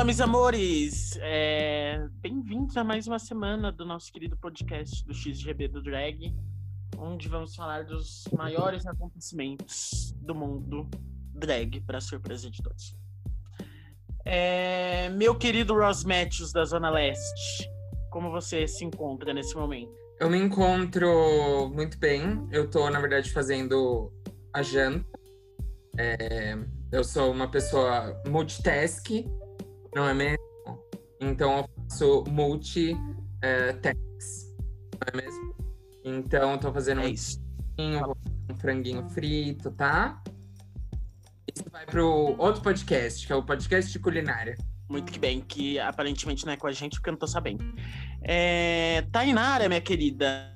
Olá, meus amores! É... Bem-vindos a mais uma semana do nosso querido podcast do XGB do Drag, onde vamos falar dos maiores acontecimentos do mundo drag, para surpresa de todos. É... Meu querido Ross Matthews, da Zona Leste, como você se encontra nesse momento? Eu me encontro muito bem. Eu tô, na verdade, fazendo a janta. É... Eu sou uma pessoa multitask, não é mesmo? Então eu faço multi uh, tax, não é mesmo? Então eu tô fazendo É um, um franguinho frito, tá? Isso vai pro outro podcast, que é o podcast de culinária. Muito que bem, que aparentemente não é com a gente, porque eu não tô sabendo. É... Tainara, minha querida.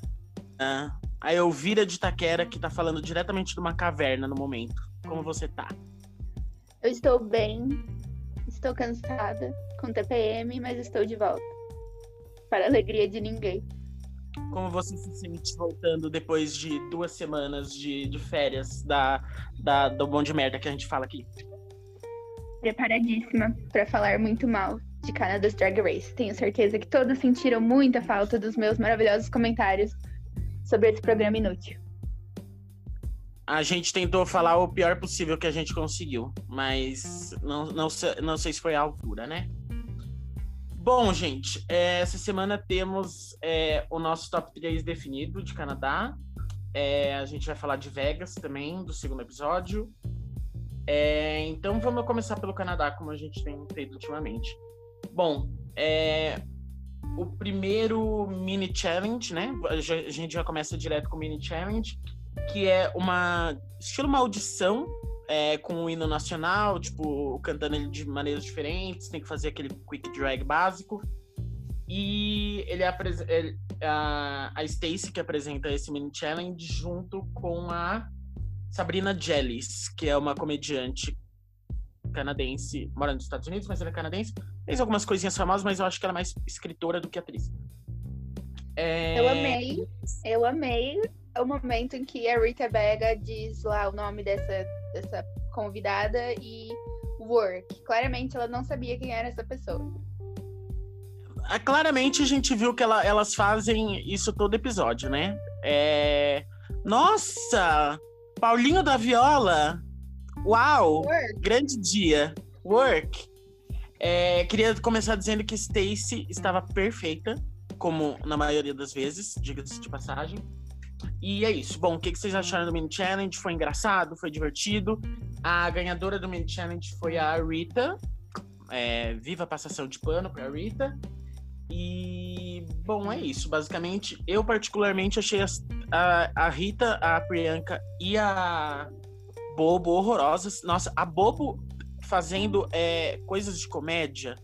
Ah, A Elvira de Taquera, que tá falando diretamente de uma caverna no momento. Como você tá? Eu estou bem, estou cansada com TPM, mas estou de volta. Para a alegria de ninguém. Como você se sente voltando depois de duas semanas de, de férias da, da, do bom de merda que a gente fala aqui? Preparadíssima para falar muito mal de Canada's Drag Race. Tenho certeza que todos sentiram muita falta dos meus maravilhosos comentários sobre esse programa inútil. A gente tentou falar o pior possível que a gente conseguiu, mas não, não, não sei se foi a altura, né? Bom, gente, é, essa semana temos é, o nosso top 3 definido de Canadá. É, a gente vai falar de Vegas também, do segundo episódio. É, então vamos começar pelo Canadá, como a gente tem feito ultimamente. Bom, é, o primeiro mini challenge, né? A gente já começa direto com o mini challenge que é uma estilo uma audição é, com o hino nacional, tipo, cantando ele de maneiras diferentes, tem que fazer aquele quick drag básico. E ele, ele- a, a Stacy que apresenta esse mini challenge junto com a Sabrina Jellis, que é uma comediante canadense, mora nos Estados Unidos, mas ela é canadense. Fez algumas coisinhas famosas, mas eu acho que ela é mais escritora do que atriz. É, Eu amei, eu amei o momento em que a Rita Vega diz lá o nome dessa, dessa convidada e work. Claramente ela não sabia quem era essa pessoa. Ah, Claramente a gente viu que ela- elas fazem isso todo episódio, né? É... Nossa! Paulinho da Viola! Uau! Work. Grande dia! Work! É, queria começar dizendo que Stacy estava perfeita, como na maioria das vezes, diga-se de passagem. E é isso. Bom, o que vocês acharam do mini challenge? Foi engraçado? Foi divertido? A ganhadora do mini challenge foi a Rita. É, viva a passação de pano pra Rita. E, bom, é isso. Basicamente, eu particularmente achei a, a Rita, a Priyanka e a Bobo horrorosas. Nossa, a Bobo fazendo é, coisas de comédia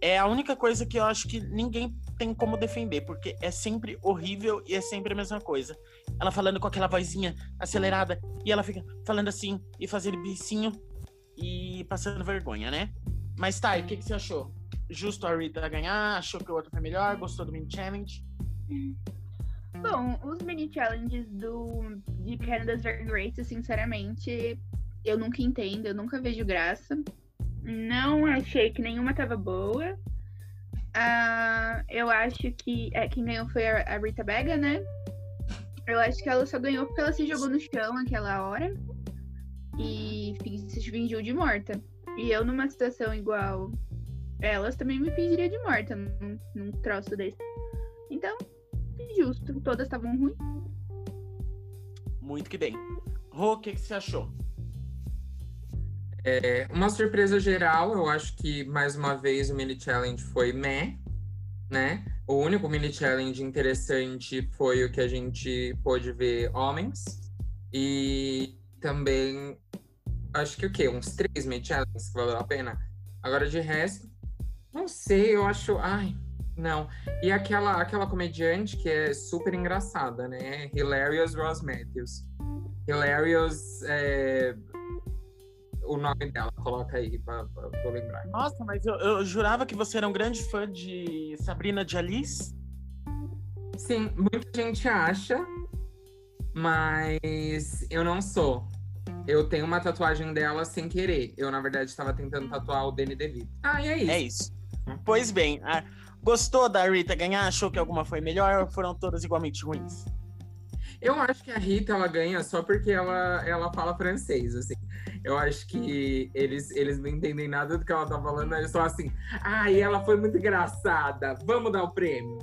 é a única coisa que eu acho que ninguém tem como defender, porque é sempre horrível e é sempre a mesma coisa. Ela falando com aquela vozinha acelerada e ela fica falando assim e fazendo bicinho e passando vergonha, né? Mas tá, o que, que você achou? Justo a Rita ganhar? Achou que o outro foi melhor? Gostou do mini challenge? Bom, os mini challenges do de Canada's Drag Race, sinceramente, eu nunca entendo, eu nunca vejo graça. Não achei que nenhuma tava boa. Ah, eu acho que é, quem ganhou foi a, Rita Vega, né? Eu acho que ela só ganhou porque ela se jogou no chão naquela hora e se fingiu de morta. E eu, numa situação igual elas, também me fingiria de morta num, num troço desse. Então, justo. Todas estavam ruins. Muito que bem. Rô, o que, que você achou? É, uma surpresa geral, eu acho que mais uma vez o mini challenge foi meh, né? O único mini challenge interessante foi o que a gente pôde ver homens. E também acho que o quê? Uns três mini challenges que valeu a pena. Agora de resto, não sei, eu acho. Ai, não. E aquela, aquela comediante que é super engraçada, né? Hilarious Ross Matthews. Hilarious é, o nome dela, coloca aí pra, pra, pra eu lembrar. Nossa, mas eu, eu jurava que você era um grande fã de Sabrina de Alice. Sim, muita gente acha, mas eu não sou. Eu tenho uma tatuagem dela sem querer. Eu, na verdade, estava tentando tatuar o Danny DeVito. Ah, e é isso. É isso. Pois bem, a- gostou da Rita ganhar? Achou que alguma foi melhor ou foram todas igualmente ruins? Eu acho que a Rita ela ganha só porque ela, ela fala francês, assim. Eu acho que eles, eles não entendem nada do que ela tá falando, eles são assim, ah, e ela foi muito engraçada, vamos dar o prêmio.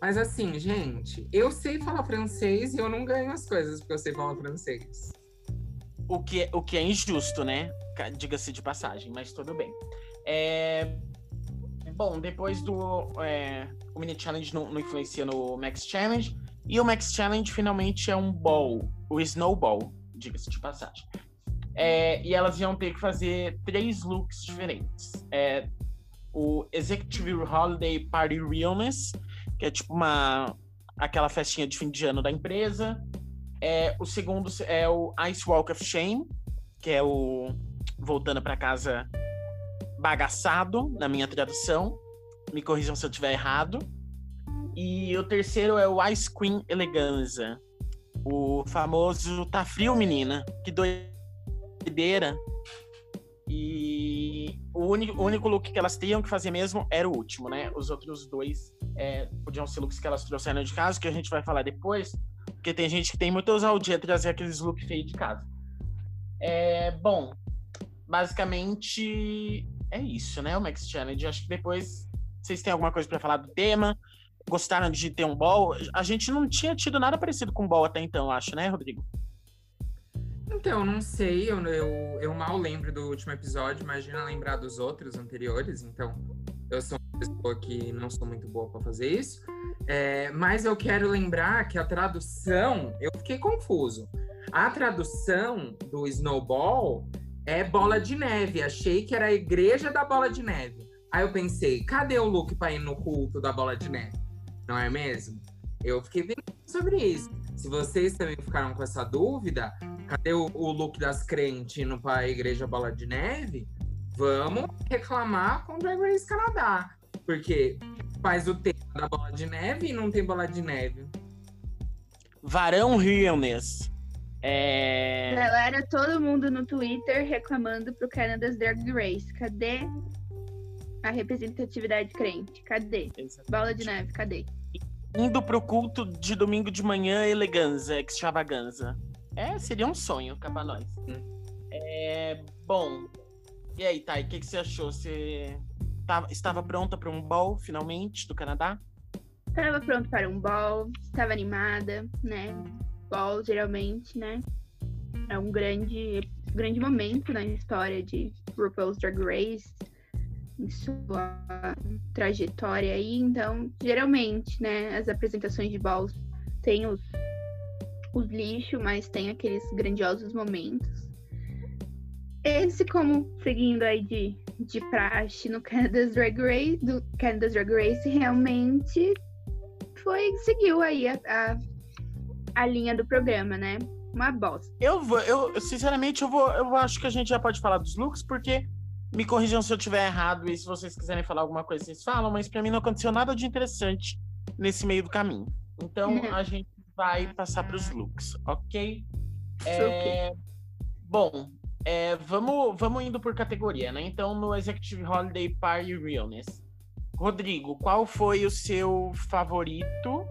Mas assim, gente, eu sei falar francês e eu não ganho as coisas porque eu sei falar francês. O que, o que é injusto, né? Diga-se de passagem, mas tudo bem. É, Bom, depois do. é, O Mini Challenge não, não influencia no Max Challenge. E o Max Challenge finalmente é um ball, o Snowball, diga-se de passagem. É, e elas iam ter que fazer três looks diferentes. É, o Executive Holiday Party Realness, que é tipo uma aquela festinha de fim de ano da empresa. É, o segundo é o Ice Walk of Shame, que é o voltando para casa bagaçado, na minha tradução. Me corrijam se eu estiver errado. E o terceiro é o Ice Queen Eleganza. O famoso Tá Frio, Menina. Que doideira. E o único, o único look que elas tinham que fazer mesmo era o último, né? Os outros dois é, podiam ser looks que elas trouxeram de casa, que a gente vai falar depois. Porque tem gente que tem muita ousadia trazer aqueles looks feios de casa. É, bom, basicamente é isso, né? O Max Challenge. Acho que depois vocês têm alguma coisa para falar do tema. Gostaram de ter um ball? A gente não tinha tido nada parecido com ball até então, acho, né, Rodrigo? Então, não sei, eu, eu, eu mal lembro do último episódio, imagina lembrar dos outros anteriores, então eu sou uma pessoa que não sou muito boa para fazer isso. É, mas eu quero lembrar que a tradução, eu fiquei confuso. A tradução do Snowball é bola de neve. Achei que era a igreja da bola de neve. Aí eu pensei, cadê o look para ir no culto da bola de neve? Não é mesmo? Eu fiquei pensando sobre isso. Se vocês também ficaram com essa dúvida, cadê o, o look das crentes indo para a igreja bola de neve? Vamos reclamar com o Drag Race Canadá. Porque faz o tema da bola de neve e não tem bola de neve. Varão Realness. É... Galera, todo mundo no Twitter reclamando pro Canada's Drag Race. Cadê a representatividade crente? Cadê? Bola de neve, cadê? Indo pro culto de domingo de manhã, eleganza, extravaganza. É, seria um sonho pra nós. É, bom, e aí, Thay, o que, que você achou? Você tava- estava pronta para um ball, finalmente, do Canadá? Tava pronto para um ball, estava animada, né? Ball, geralmente, né? É um grande, grande momento na história de RuPaul's Drag Race, em sua trajetória aí. Então, geralmente, né? As apresentações de balls têm os, os lixos, mas tem aqueles grandiosos momentos. Esse, como seguindo aí de, de praxe no Canada's Drag Race, do Canada's Drag Race, realmente foi seguiu aí a, a, a linha do programa, né? Uma bosta. Eu vou, eu, sinceramente, eu vou, eu acho que a gente já pode falar dos looks, porque me corrijam se eu tiver errado e se vocês quiserem falar alguma coisa, vocês falam, mas pra mim não aconteceu nada de interessante nesse meio do caminho. Então Uhum. a gente vai passar pros looks, ok? É, Bom, é, vamos, vamos indo por categoria, né? Então, no Executive Holiday Party Realness. Rodrigo, qual foi o seu favorito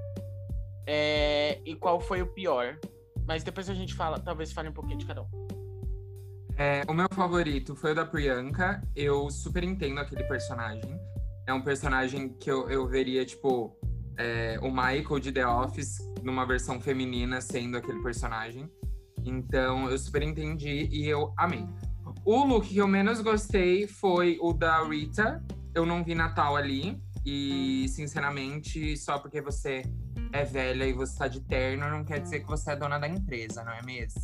é, e qual foi o pior? Mas depois a gente fala, talvez fale um pouquinho de cada um. É, o meu favorito foi o da Priyanka. Eu super entendo aquele personagem. É um personagem que eu, eu veria, tipo, é, o Michael de The Office numa versão feminina sendo aquele personagem. Então, eu super entendi e eu amei. O look que eu menos gostei foi o da Rita. Eu não vi Natal ali. E, sinceramente, só porque você é velha e você tá de terno, não quer dizer que você é dona da empresa, não é mesmo?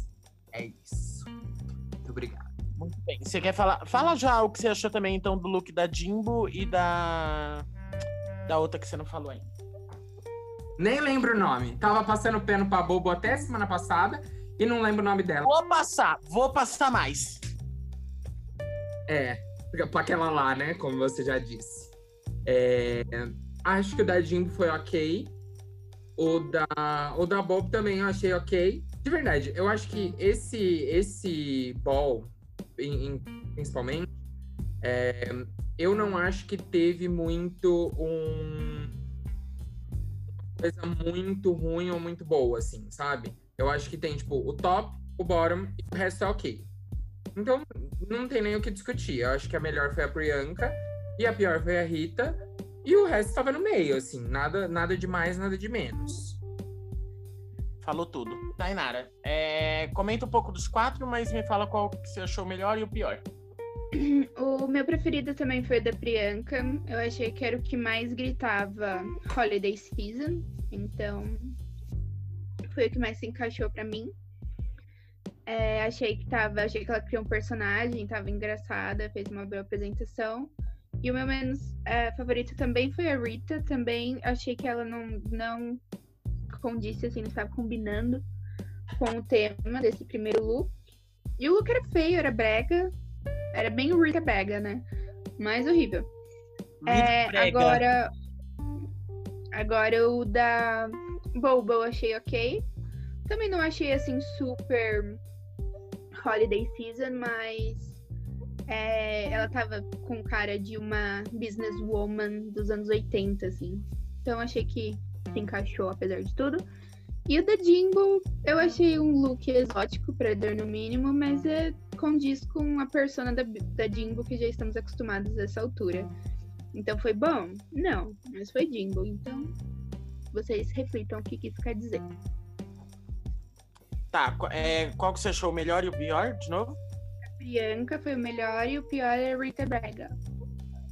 É isso. Muito obrigado. Muito bem. Você quer falar? Fala já o que você achou também, então, do look da Jimbo e da. Da outra que você não falou ainda. Nem lembro o nome. Tava passando pano pra bobo até semana passada e não lembro o nome dela. Vou passar, vou passar mais. É, pra aquela lá, né? Como você já disse. É, acho que o da Jimbo foi ok. O da, o da Bob também eu achei ok. De verdade, eu acho que esse, esse ball, em, em, principalmente, é, eu não acho que teve muito um coisa muito ruim ou muito boa, assim, sabe? Eu acho que tem, tipo, o top, o bottom e o resto é ok. Então, não tem nem o que discutir. Eu acho que a melhor foi a Priyanka e a pior foi a Rita. E o resto estava no meio, assim, nada, nada de mais, nada de menos. Falou tudo. Tainara, é, comenta um pouco dos quatro, mas me fala qual que você achou melhor e o pior. O meu preferido também foi o da Priyanka. Eu achei que era o que mais gritava Holiday Season. Então, foi o que mais se encaixou para mim. É, achei que tava, achei que ela criou um personagem, tava engraçada, fez uma boa apresentação. E o meu menos é, favorito também foi a Rita. Também achei que ela não, não condisse, assim, não estava combinando com o tema desse primeiro look. E o look era feio, era brega. Era bem Rita Brega, né? Mais horrível. É, agora. Agora o da Boba eu achei ok. Também não achei assim super holiday season, mas é, ela tava com cara de uma businesswoman dos anos 80, assim. Então achei que se encaixou, apesar de tudo. E o da Jimbo, eu achei um look exótico para dar no mínimo, mas é condiz com a persona da, da Jimbo que já estamos acostumados a essa altura. Então foi bom? Não, mas foi Jimbo. Então vocês reflitam o que, que isso quer dizer. Tá, é, qual que você achou o melhor e o pior, de novo? A Priyanka foi o melhor e o pior é a Rita Brega.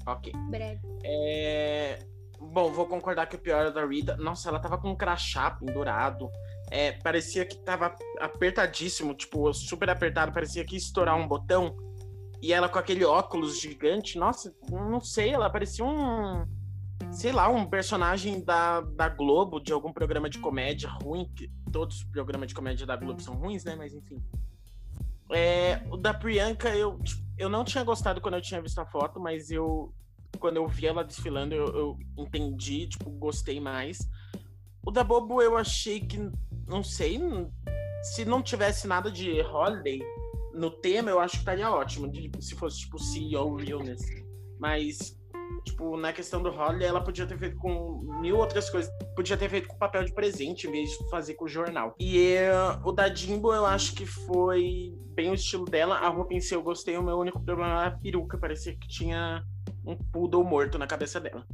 Ok. Brega. É... Bom, vou concordar que o pior é da Rita. Nossa, ela tava com um crachá pendurado. É, parecia que tava apertadíssimo, tipo, super apertado, parecia que ia estourar um botão. E ela com aquele óculos gigante, nossa, não sei, ela parecia um sei lá, um personagem da, da Globo, de algum programa de comédia ruim, que todos os programas de comédia da Globo são ruins, né? Mas enfim. É, o da Priyanka, eu, eu não tinha gostado quando eu tinha visto a foto, mas eu, quando eu vi ela desfilando, eu, eu entendi, tipo, gostei mais. O da Bobo, eu achei que, não sei, se não tivesse nada de holiday no tema, eu acho que estaria ótimo, de, se fosse, tipo, CEO Realness. Mas Tipo, na questão do Holly, ela podia ter feito com mil outras coisas. Podia ter feito com papel de presente em vez de fazer com o jornal. E uh, o da Jimbo, eu acho que foi bem o estilo dela. A roupa em si eu gostei. O meu único problema era a peruca. Parecia que tinha um poodle morto na cabeça dela.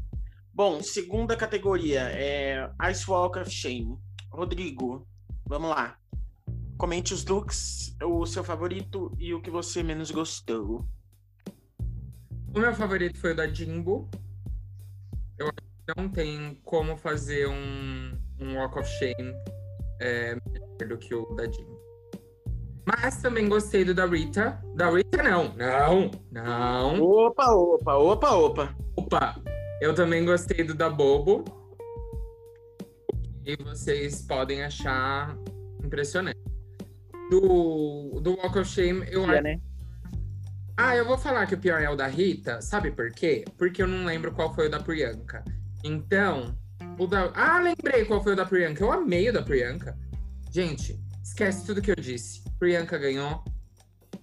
Bom, segunda categoria é Ice Walk of Shame. Rodrigo, vamos lá. Comente os looks, o seu favorito e o que você menos gostou. O meu favorito foi o da Jimbo. Eu acho que não tem como fazer um, um Walk of Shame é, melhor do que o da Jimbo. Mas também gostei do da Rita. Da Rita, não. Não, não. Opa, opa, opa, opa. Opa. Eu também gostei do da Bobo. E vocês podem achar impressionante. Do, do Walk of Shame, eu acho. Né? Ah, eu vou falar que o pior é o da Rita, sabe por quê? Porque eu não lembro qual foi o da Priyanka. Então, o da. Ah, lembrei qual foi o da Priyanka. Eu amei o da Priyanka. Gente, esquece tudo que eu disse. Priyanka ganhou.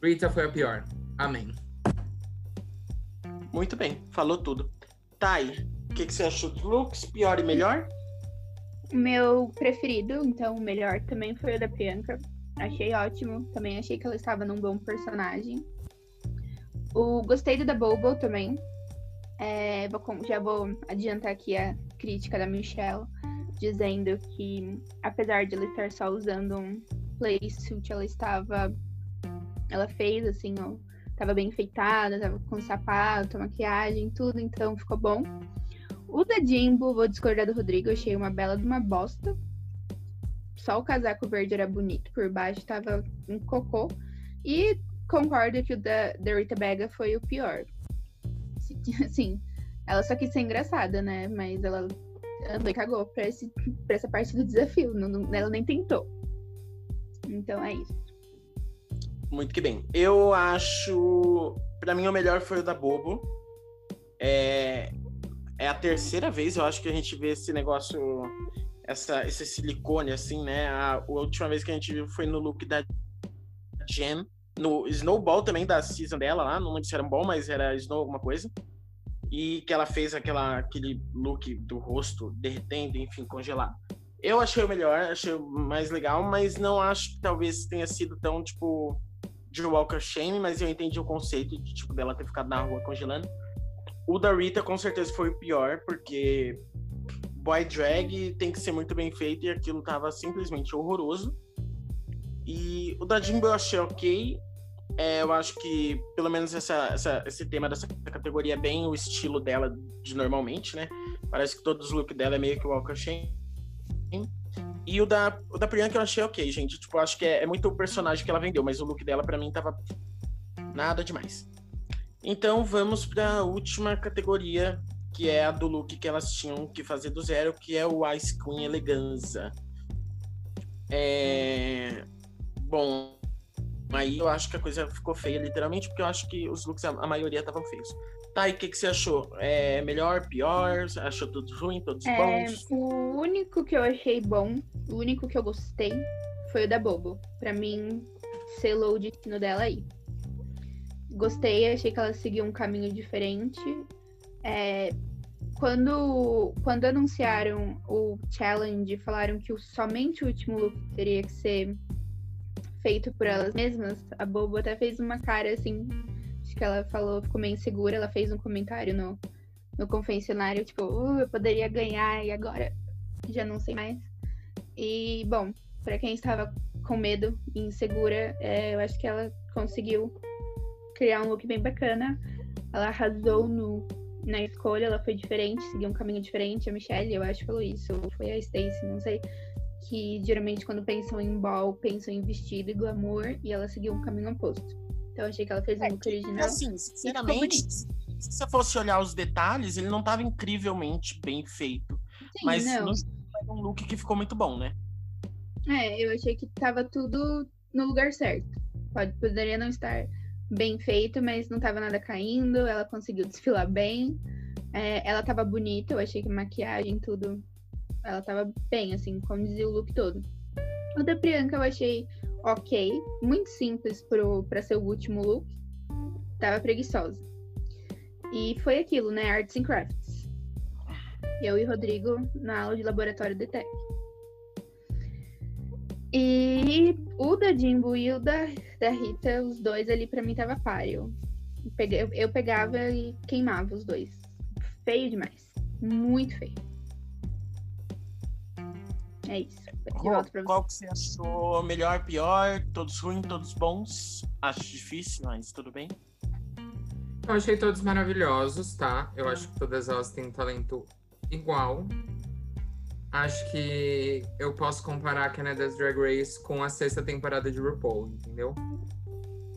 Rita foi a pior. Amém. Muito bem, falou tudo. Thay, o que, que você achou dos looks? Pior e melhor? Meu preferido, então o melhor também foi o da Priyanka. Achei ótimo. Também achei que ela estava num bom personagem. O gostei do da Bobo também. É, vou, já vou adiantar aqui a crítica da Michelle, dizendo que apesar de ela estar só usando um playsuit, ela estava. Ela fez assim, ó, tava bem enfeitada, tava com sapato, maquiagem, tudo, então ficou bom. O da Jimbo, vou discordar do Rodrigo, achei uma bela de uma bosta. Só o casaco verde era bonito, por baixo tava um cocô. E concordo que o da, da Rita Bega foi o pior. Assim, ela só quis ser engraçada, né? Mas ela andou e cagou pra, esse, pra essa parte do desafio. Não, não, ela nem tentou. Então é isso. Muito que bem. Eu acho. Pra mim, o melhor foi o da Bobo. É, é a terceira vez, eu acho, que a gente vê esse negócio essa, esse silicone, assim, né? A, a última vez que a gente viu foi no look da Jen, no Snowball também, da season dela lá, não lembro se era um ball, mas era Snow alguma coisa. E que ela fez aquela, aquele look do rosto derretendo, enfim, congelado. Eu achei o melhor, achei o mais legal, mas não acho que talvez tenha sido tão, tipo, de Walker Shame, mas eu entendi o conceito de, tipo, dela ter ficado na rua congelando. O da Rita com certeza foi o pior, porque boy drag tem que ser muito bem feito e aquilo tava simplesmente horroroso. E o da Jimbo eu achei ok. É, eu acho que, pelo menos, essa, essa, esse tema dessa categoria é bem o estilo dela de normalmente, né? Parece que todos os looks dela é meio que o Shane. E o da, o da Priyanka eu achei ok, gente. Tipo, acho que é, é muito o personagem que ela vendeu, mas o look dela, para mim, tava nada demais. Então, vamos para a última categoria, que é a do look que elas tinham que fazer do zero, que é o Ice Queen Eleganza. É... Bom, aí eu acho que a coisa ficou feia, literalmente, porque eu acho que os looks, a, maioria estavam feios. Tá, e o que, que você achou? É melhor, pior? Achou todos ruim, todos é, bons? O único que eu achei bom, o único que eu gostei, foi o da Bobo. Pra mim, selou o destino dela aí. Gostei, achei que ela seguiu um caminho diferente. É, quando, quando anunciaram o challenge, falaram que somente o último look teria que ser feito por elas mesmas, a Bobo até fez uma cara assim, acho que ela falou, ficou meio insegura, ela fez um comentário no, no confessionário, tipo, uh, eu poderia ganhar e agora já não sei mais. E, bom, para quem estava com medo e insegura, é, eu acho que ela conseguiu criar um look bem bacana. Ela arrasou no, na escolha, ela foi diferente, seguiu um caminho diferente. A Michelle, eu acho, falou isso, ou foi a Stacey, não sei que geralmente quando pensam em ball, pensam em vestido e glamour, e ela seguiu um caminho oposto. Então achei que ela fez um look original. Assim, sinceramente, se você fosse olhar os detalhes, ele não estava incrivelmente bem feito. Sim, mas não. no um look que ficou muito bom, né? É, eu achei que tava tudo no lugar certo. Pode, poderia não estar bem feito, mas não tava nada caindo, ela conseguiu desfilar bem. É, ela tava bonita, eu achei que maquiagem, tudo ela tava bem, assim, como dizia o look todo. O da Priyanka eu achei ok, muito simples pro, pra ser o último look. Tava preguiçosa. E foi aquilo, né? Arts and Crafts. Eu e Rodrigo na aula de laboratório de tech. E o da Jimbo e o da, da Rita, os dois ali pra mim tava páreo. Eu, eu pegava e queimava os dois. Feio demais. Muito feio. É isso. Qual, qual que você achou melhor, pior? Todos ruins, todos bons? Acho difícil, mas tudo bem. Eu achei todos maravilhosos, tá? Eu acho que todas elas têm um talento igual. Acho que eu posso comparar Canada's Drag Race com a sexta temporada de RuPaul, entendeu?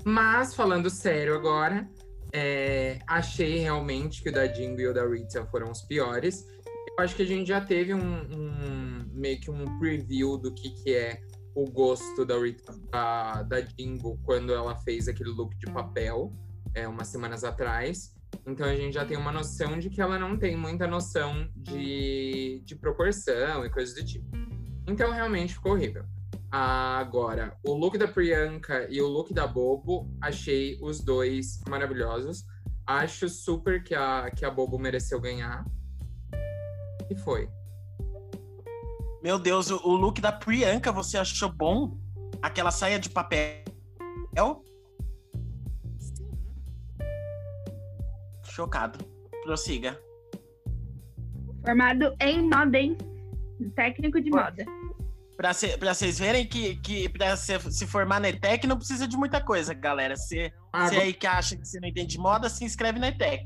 Mas, falando sério agora, é, achei realmente que o da Jingo e o da Rita foram os piores acho que a gente já teve um, um, meio que um preview do que, que é o gosto da Rita, da, da Jimbo quando ela fez aquele look de papel, é, umas semanas atrás. Então a gente já tem uma noção de que ela não tem muita noção de, de proporção e coisas do tipo. Então realmente ficou horrível. Agora, o look da Priyanka e o look da Bobo, achei os dois maravilhosos. Acho super que a, que a Bobo mereceu ganhar que foi? Meu Deus, o look da Priyanka você achou bom? Aquela saia de papel? Chocado. Prossiga. Formado em moda, hein? Técnico de moda. Pra, cê, pra vocês verem que, que pra cê, se formar na ETEC não precisa de muita coisa, galera. Você ah, aí que acha que você não entende de moda, se inscreve na ETEC.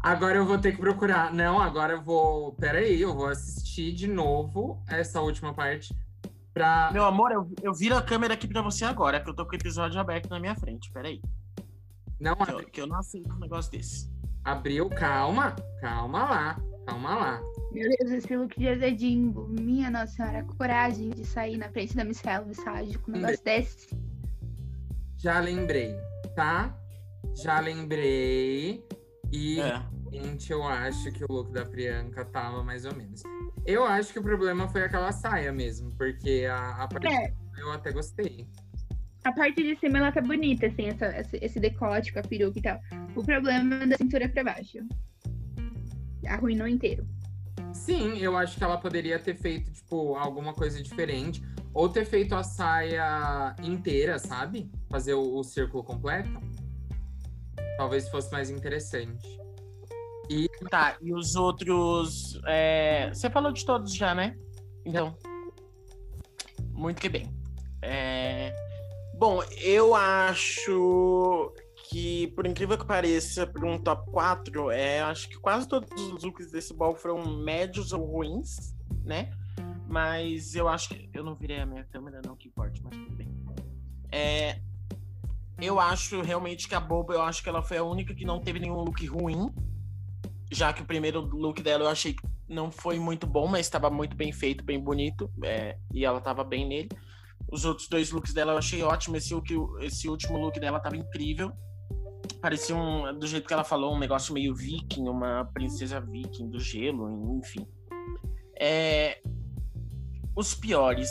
Agora eu vou ter que procurar. Não, agora eu vou. Peraí, eu vou assistir de novo essa última parte. Pra... Meu amor, eu, eu viro a câmera aqui pra você agora, que eu tô com o episódio aberto na minha frente. Peraí. Não, que, eu, que eu não aceito um negócio desse. Abriu, calma. Calma lá. Calma lá. Meu Deus, esse look de azedinho. Minha Nossa Senhora, coragem de sair na frente da Miss sabe? Com um negócio desse. Já lembrei, tá? Já lembrei. E é. Gente, eu acho que o look da Priyanka tava mais ou menos. Eu acho que o problema foi aquela saia mesmo, porque a, a parte É. eu até gostei. A parte de cima ela tá bonita, assim, essa, essa- esse decote com a peruca e tal. O problema é da cintura pra baixo. Arruinou inteiro. Sim, eu acho que ela poderia ter feito, tipo, alguma coisa diferente. Ou ter feito a saia inteira, sabe? Fazer o, o círculo completo. Talvez fosse mais interessante. Tá, e os outros. é, Você falou de todos já, né? Então. Muito que bem. É, Bom, eu acho que, por incrível que pareça, para um top 4, é, acho que quase todos os looks desse ball foram médios ou ruins, né? Mas eu acho que. Eu não virei a minha câmera, não, que importa, mas tudo bem. É, eu acho realmente que a Boba, eu acho que ela foi a única que não teve nenhum look ruim já que o primeiro look dela eu achei que não foi muito bom, mas estava muito bem feito, bem bonito, é, e ela estava bem nele. Os outros dois looks dela eu achei ótimo, esse, look, esse último look dela estava incrível. Parecia um, do jeito que ela falou, um negócio meio viking, uma princesa viking do gelo, enfim. É, os piores.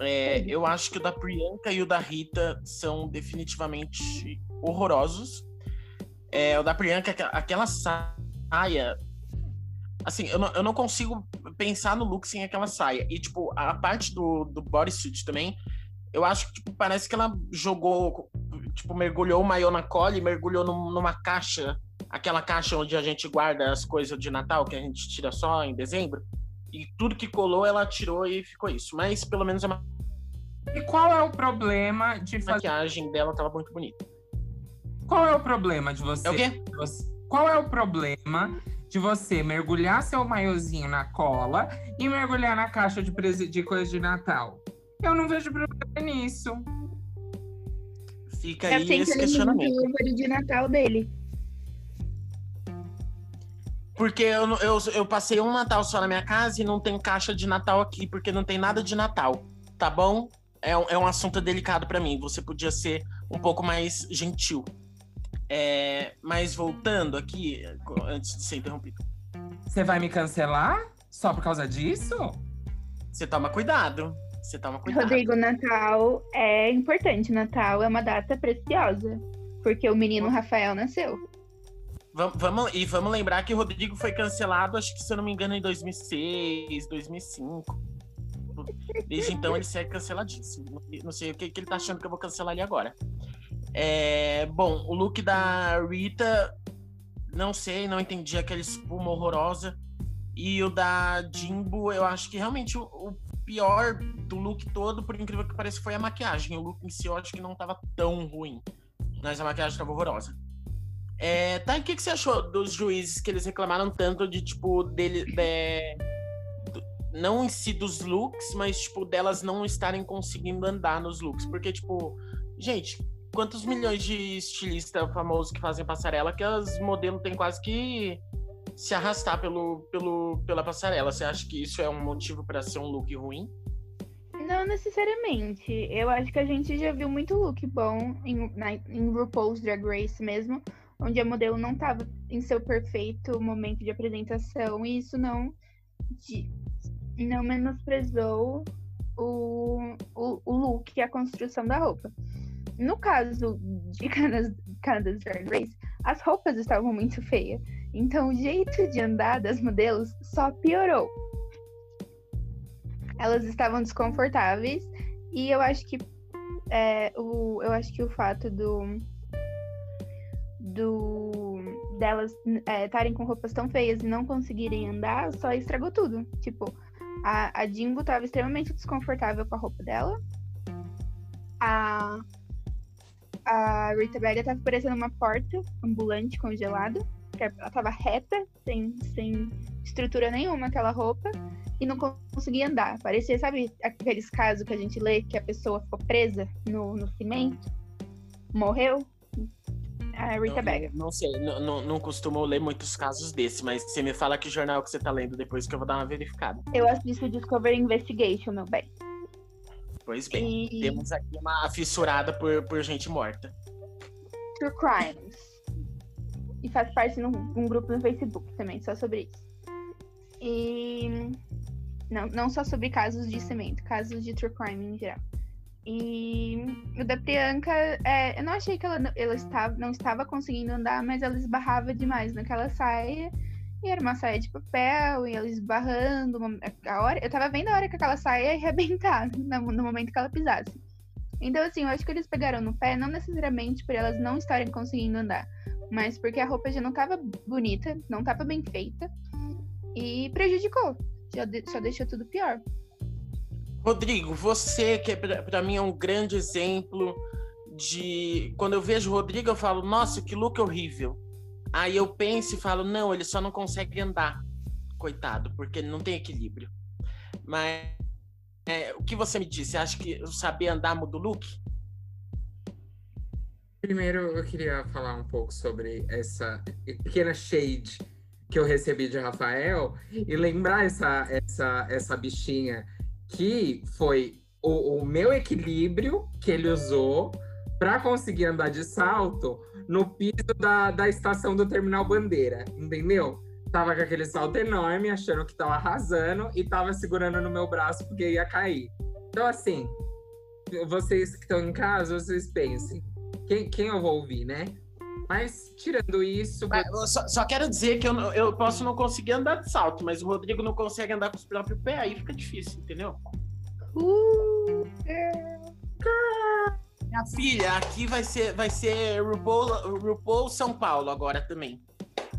É, eu acho que o da Priyanka e o da Rita são definitivamente horrorosos. É, o da Priyanka, aquela saia. Assim, eu não, eu não consigo pensar no look sem aquela saia. E, tipo, a parte do, do bodysuit também, eu acho que tipo, parece que ela jogou, tipo, mergulhou o maiô na cola e mergulhou num- numa caixa, aquela caixa onde a gente guarda as coisas de Natal, que a gente tira só em dezembro. E tudo que colou, ela tirou e ficou isso. Mas pelo menos a ma- E qual é o problema de fazer. maquiagem dela tava muito bonita. Qual é o problema de você. É o quê? você- Qual é o problema de você mergulhar seu maiozinho na cola e mergulhar na caixa de, de coisa de Natal? Eu não vejo problema nisso. Fica Eu aí sei que esse questionamento. o árvore de Natal dele. Porque eu, não- eu, eu passei um Natal só na minha casa e não tem caixa de Natal aqui, porque não tem nada de Natal, tá bom? É, um- é um assunto delicado pra mim. Você podia ser um pouco mais gentil. É, mas voltando aqui, antes de ser interrompido, Você vai me cancelar só por causa disso? você toma cuidado. Você toma cuidado. Rodrigo, Natal é importante. Natal é uma data preciosa. Porque o menino Rafael nasceu. Vamos, vamos- e vamos lembrar que o Rodrigo foi cancelado, acho que se eu não me engano, em 2006, 2005. Desde então ele segue canceladíssimo. Não sei o que, que ele tá achando que eu vou cancelar ele agora. É, bom, o look da Rita, não sei, não entendi aquela espuma horrorosa. E o da Jimbo, eu acho que realmente o, o pior do look todo, por incrível que pareça, foi a maquiagem. O look em si eu acho que não tava tão ruim. Mas a maquiagem tava horrorosa. É, tá, o que, que você achou dos juízes que eles reclamaram tanto de, tipo, dele. de- do- não em si dos looks, mas, tipo, delas não estarem conseguindo andar nos looks. Porque, tipo, gente, quantos milhões de estilistas famosos que fazem passarela que as modelos têm quase que se arrastar pelo, pelo, pela passarela? Você acha que isso é um motivo pra ser um look ruim? Não necessariamente. Eu acho que a gente já viu muito look bom em, na, em RuPaul's Drag Race mesmo, onde a modelo não estava em seu perfeito momento de apresentação, e isso não, de- não menosprezou o, o, o look e a construção da roupa. No caso de Canada's, Drag Race, as roupas estavam muito feias. Então o jeito de andar das modelos só piorou. Elas estavam desconfortáveis e eu acho que é, o, eu acho que o fato do do delas estarem com roupas tão feias e não conseguirem andar só estragou tudo. Tipo, a, a Jimbo tava extremamente desconfortável com a roupa dela. A, a Rita Baga tava parecendo uma porta ambulante congelada. que Ela tava reta, sem, sem estrutura nenhuma aquela roupa, e não conseguia andar. Parecia, sabe, aqueles casos que a gente lê que a pessoa ficou presa no, no cimento? Morreu? A Rita Baga. Não, não sei, não, não, não costumo ler muitos casos desse, mas você me fala que jornal que você tá lendo depois que eu vou dar uma verificada. Eu assisto Discovery Investigation, meu bem. Pois bem, E temos aqui uma fissurada por, por gente morta. True Crimes. e faço parte de um grupo no Facebook também, só sobre isso. E não, não só sobre casos de cimento, casos de true crime em geral. E o da Priyanka, é, eu não achei que ela, ela estava, não estava conseguindo andar, mas ela esbarrava demais naquela saia. E era uma saia de papel, e ela esbarrando. A hora, eu tava vendo a hora que aquela saia ia arrebentar no, momento que ela pisasse. Então, assim, eu acho que eles pegaram no pé, não necessariamente por elas não estarem conseguindo andar, mas porque a roupa já não tava bonita, não tava bem feita, e prejudicou. Já de, só deixou tudo pior. Rodrigo, você que é, para mim é um grande exemplo de quando eu vejo o Rodrigo eu falo, nossa, que look horrível. Aí eu penso e falo, não, ele só não consegue andar, coitado, porque ele não tem equilíbrio. Mas é, o que você me disse? Acha que saber andar muda o look? Primeiro, eu queria falar um pouco sobre essa pequena shade que eu recebi de Rafael e lembrar essa, essa, essa bichinha que foi o, o meu equilíbrio que ele usou para conseguir andar de salto no piso da, da estação do Terminal Bandeira, entendeu? Tava com aquele salto enorme, achando que tava arrasando e tava segurando no meu braço porque ia cair. Então, assim, vocês que estão em casa, vocês pensem, quem, quem eu vou ouvir, né? Mas, tirando isso. Só, só, quero dizer que eu, eu posso não conseguir andar de salto, mas o Rodrigo não consegue andar com os próprios pés, aí fica difícil, entendeu? Uh, Minha filha, aqui vai ser, vai ser RuPaul, RuPaul São Paulo agora também.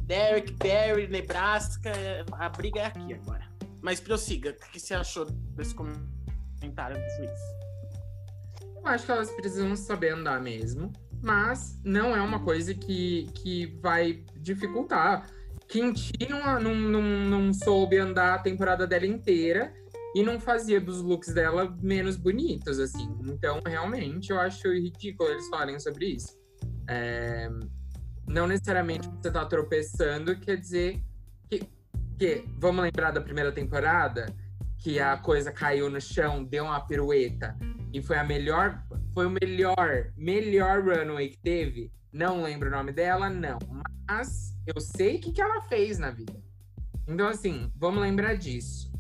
Derek, Barry, Nebraska, a briga é aqui agora. Mas prossiga, o que você achou desse comentário do Luiz? Eu acho que elas precisam saber andar mesmo mas não é uma coisa que, que vai dificultar. Quinti não, não, não, não soube andar a temporada dela inteira e não fazia dos looks dela menos bonitos, assim. Então, realmente, eu acho ridículo eles falarem sobre isso. É... Não necessariamente você tá tropeçando quer dizer que, que. Vamos lembrar da primeira temporada? Que a coisa caiu no chão, deu uma pirueta e foi a melhor foi o melhor, melhor runway que teve. Não lembro o nome dela, não. Mas eu sei o que, que ela fez na vida. Então, assim, vamos lembrar disso.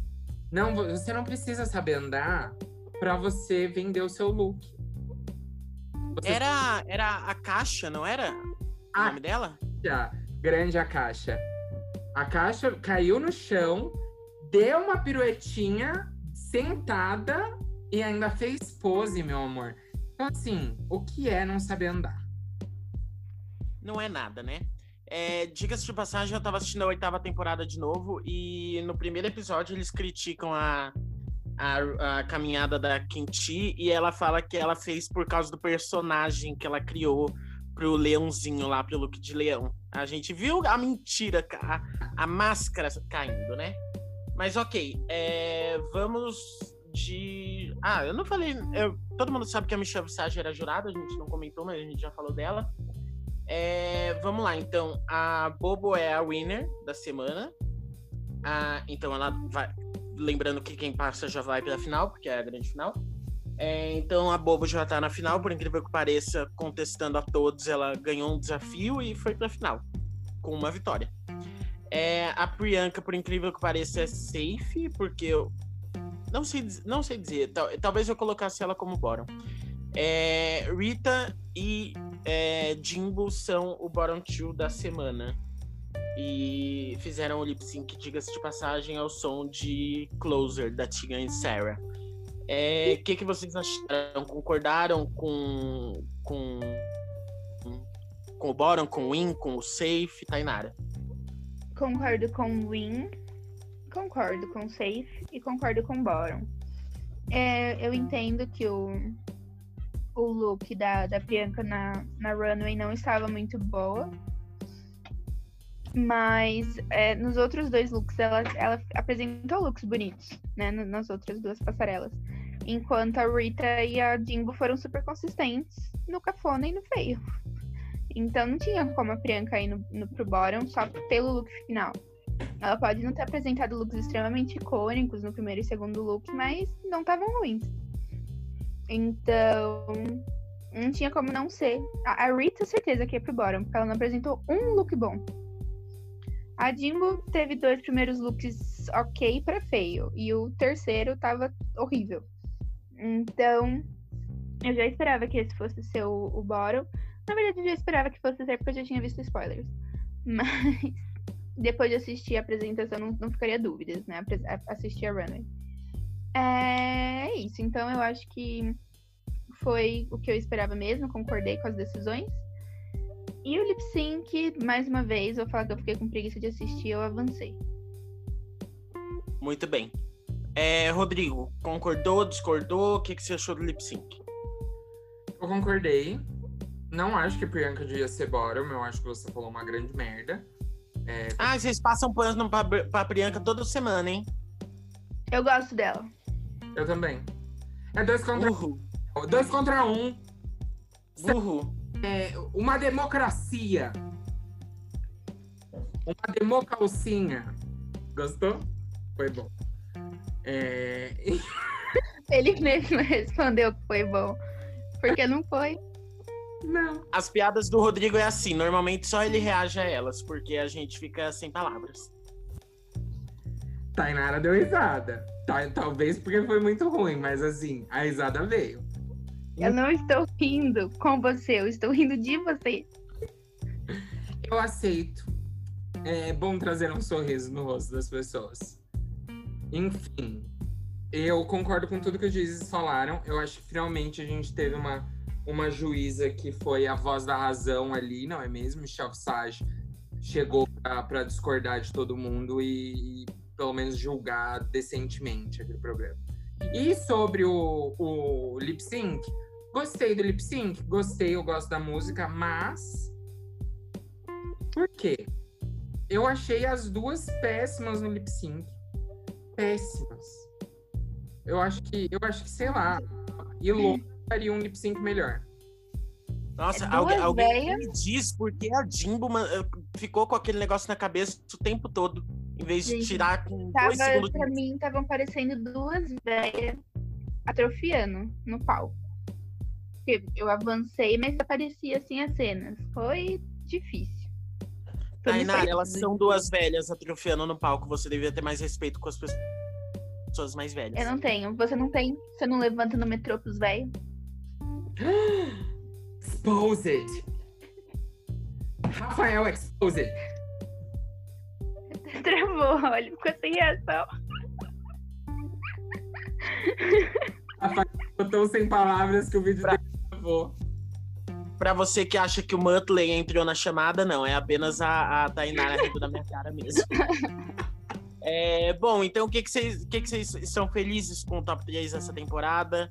Não, você não precisa saber andar para você vender o seu look. Você... Era, era a caixa, não era? O a nome dela? Grande a caixa. A caixa caiu no chão, deu uma piruetinha, sentada e ainda fez pose, meu amor. Então, assim, o que é não saber andar? Não é nada, né? É, Diga-se de passagem, eu tava assistindo a oitava temporada de novo e no primeiro episódio eles criticam a, a, a caminhada da Kinti e ela fala que ela fez por causa do personagem que ela criou pro leãozinho lá, pro look de leão. A gente viu a mentira, a, a máscara caindo, né? Mas ok, é, vamos de. Ah, eu não falei. Eu... Todo mundo sabe que a Michelle Visage era jurada, a gente não comentou, mas a gente já falou dela. É... Vamos lá, então. A Bobo é a winner da semana. Ah, então ela vai. Lembrando que quem passa já vai para a final, porque é a grande final. É, então a Bobo já tá na final, por incrível que pareça, contestando a todos, ela ganhou um desafio e foi pra final, com uma vitória. É, a Priyanka, por incrível que pareça, é safe, porque não sei, não sei dizer. Tal, talvez eu colocasse ela como bottom. É, Rita e é, Jimbo são o bottom two da semana. E fizeram o lip sync, diga-se de passagem, ao som de Closer, da Tia e Sarah. O é, que, que vocês acharam? Concordaram com, com, com o bottom, com o win, com o safe, Tainara? Concordo com o win concordo com safe e concordo com bottom. É, eu entendo que o, o look da, da Priyanka na, na runway não estava muito boa. Mas é, nos outros dois looks ela, ela apresentou looks bonitos, né? Nas outras duas passarelas. Enquanto a Rita e a Jimbo foram super consistentes no cafona e no feio. Então não tinha como a Priyanka ir no, no, pro bottom só pelo look final. Ela pode não ter apresentado looks extremamente icônicos no primeiro e segundo look, mas não estavam ruins. Então, não tinha como não ser. A, Rita, certeza que ia pro bottom, porque ela não apresentou um look bom. A Jimbo teve dois primeiros looks ok pra feio. E o terceiro tava horrível. Então, eu já esperava que esse fosse ser o, o bottom. Na verdade, eu já esperava que fosse ser porque eu já tinha visto spoilers. Mas depois de assistir a apresentação, não, não ficaria dúvidas, né? Assistir a Runway. É é isso. Então, eu acho que foi o que eu esperava mesmo. Concordei com as decisões. E o lip sync, mais uma vez, vou falar que eu fiquei com preguiça de assistir, eu avancei. Muito bem. É, Rodrigo, concordou, discordou? O que, que você achou do lip sync? Eu concordei. Não acho que Priyanka devia ser bottom. Eu acho que você falou uma grande merda. É, Ah, vocês passam pano pra, pra Priyanka toda semana, hein? Eu gosto dela. Eu também. É dois contra Uhul. dois contra um. Uhul. É uma democracia. Uma democalcinha. Gostou? Foi bom. É... Ele mesmo respondeu que foi bom. Porque não foi. Não. As piadas do Rodrigo é assim, normalmente só ele reage a elas, porque a gente fica sem palavras. Tainara deu risada. Tá- Talvez porque foi muito ruim, mas assim, a risada veio. Eu não estou rindo com você, eu estou rindo de você. Eu aceito. É bom trazer um sorriso no rosto das pessoas. Enfim, eu concordo com tudo que os juízes falaram. Eu acho que finalmente a gente teve uma, uma juíza que foi a voz da razão ali, não é mesmo? Michelle Sage chegou pra, pra discordar de todo mundo e, e pelo menos julgar decentemente aquele programa. E sobre o, o lip sync, gostei do lip sync, gostei, eu gosto da música, mas por quê? Eu achei as duas péssimas no lip sync. Péssimas. Eu acho que, eu acho que, sei lá, e Lô faria um lip sync melhor. Nossa, É alguém, alguém me diz porque a Jimbo ficou com aquele negócio na cabeça o tempo todo, em vez de Gente, tirar com dois Tava, segundos. pra mim, estavam parecendo duas velhas atrofiando no palco. Porque Eu avancei, mas aparecia assim as cenas. Foi difícil. Foi Tainara, elas são duas velhas atrofiando no palco. Você devia ter mais respeito com as pessoas pessoas mais velhas. Eu não tenho. Você não tem? Você não levanta no metrô pros velhos? Exposed. Rafael Exposed. Travou, olha, ficou sem reação. Rafael botou sem palavras que o vídeo Pra- travou. Pra você que acha que o Muttley entrou na chamada, não. É apenas a, a Tainara rindo da minha cara mesmo. É, bom, então o que, que, vocês, o que, que vocês estão felizes com o top 3 dessa temporada?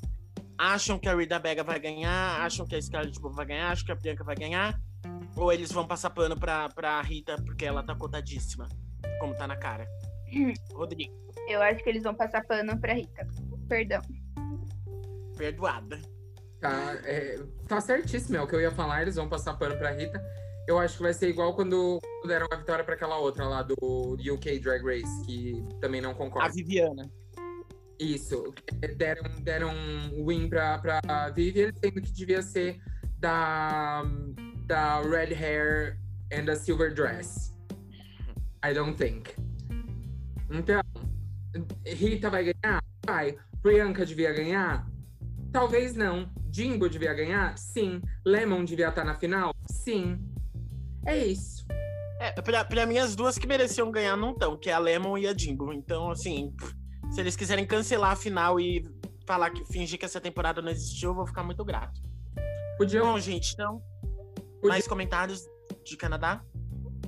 Acham que a Rita Bega vai ganhar? Acham que a Scarlett Bobo vai ganhar? Acham que a Bianca vai ganhar? Ou eles vão passar pano pra, pra Rita porque ela tá cotadíssima? Como tá na cara. Rodrigo, Eu acho que eles vão passar pano pra Rita. Perdão. perdoada. Tá, é, tá certíssimo, é o que eu ia falar, eles vão passar pano pra Rita. Eu acho que vai ser igual quando deram a vitória pra aquela outra lá do UK Drag Race, que também não A concordo. Viviana. Isso, deram, deram um win pra, pra Vivian, sendo que devia ser da, da Red Hair and the Silver Dress. I don't think. Então, Rita vai ganhar? Vai. Priyanka devia ganhar? Talvez não. Jimbo devia ganhar? Sim. Lemon devia estar na final? Sim. É isso. É, pra, pra mim, as duas que mereciam ganhar não estão, que é a Lemon e a Jimbo. Então, assim, se eles quiserem cancelar a final e falar que fingir que essa temporada não existiu, eu vou ficar muito grato. Podia, Bom, gente, então, podia- mais comentários de Canadá?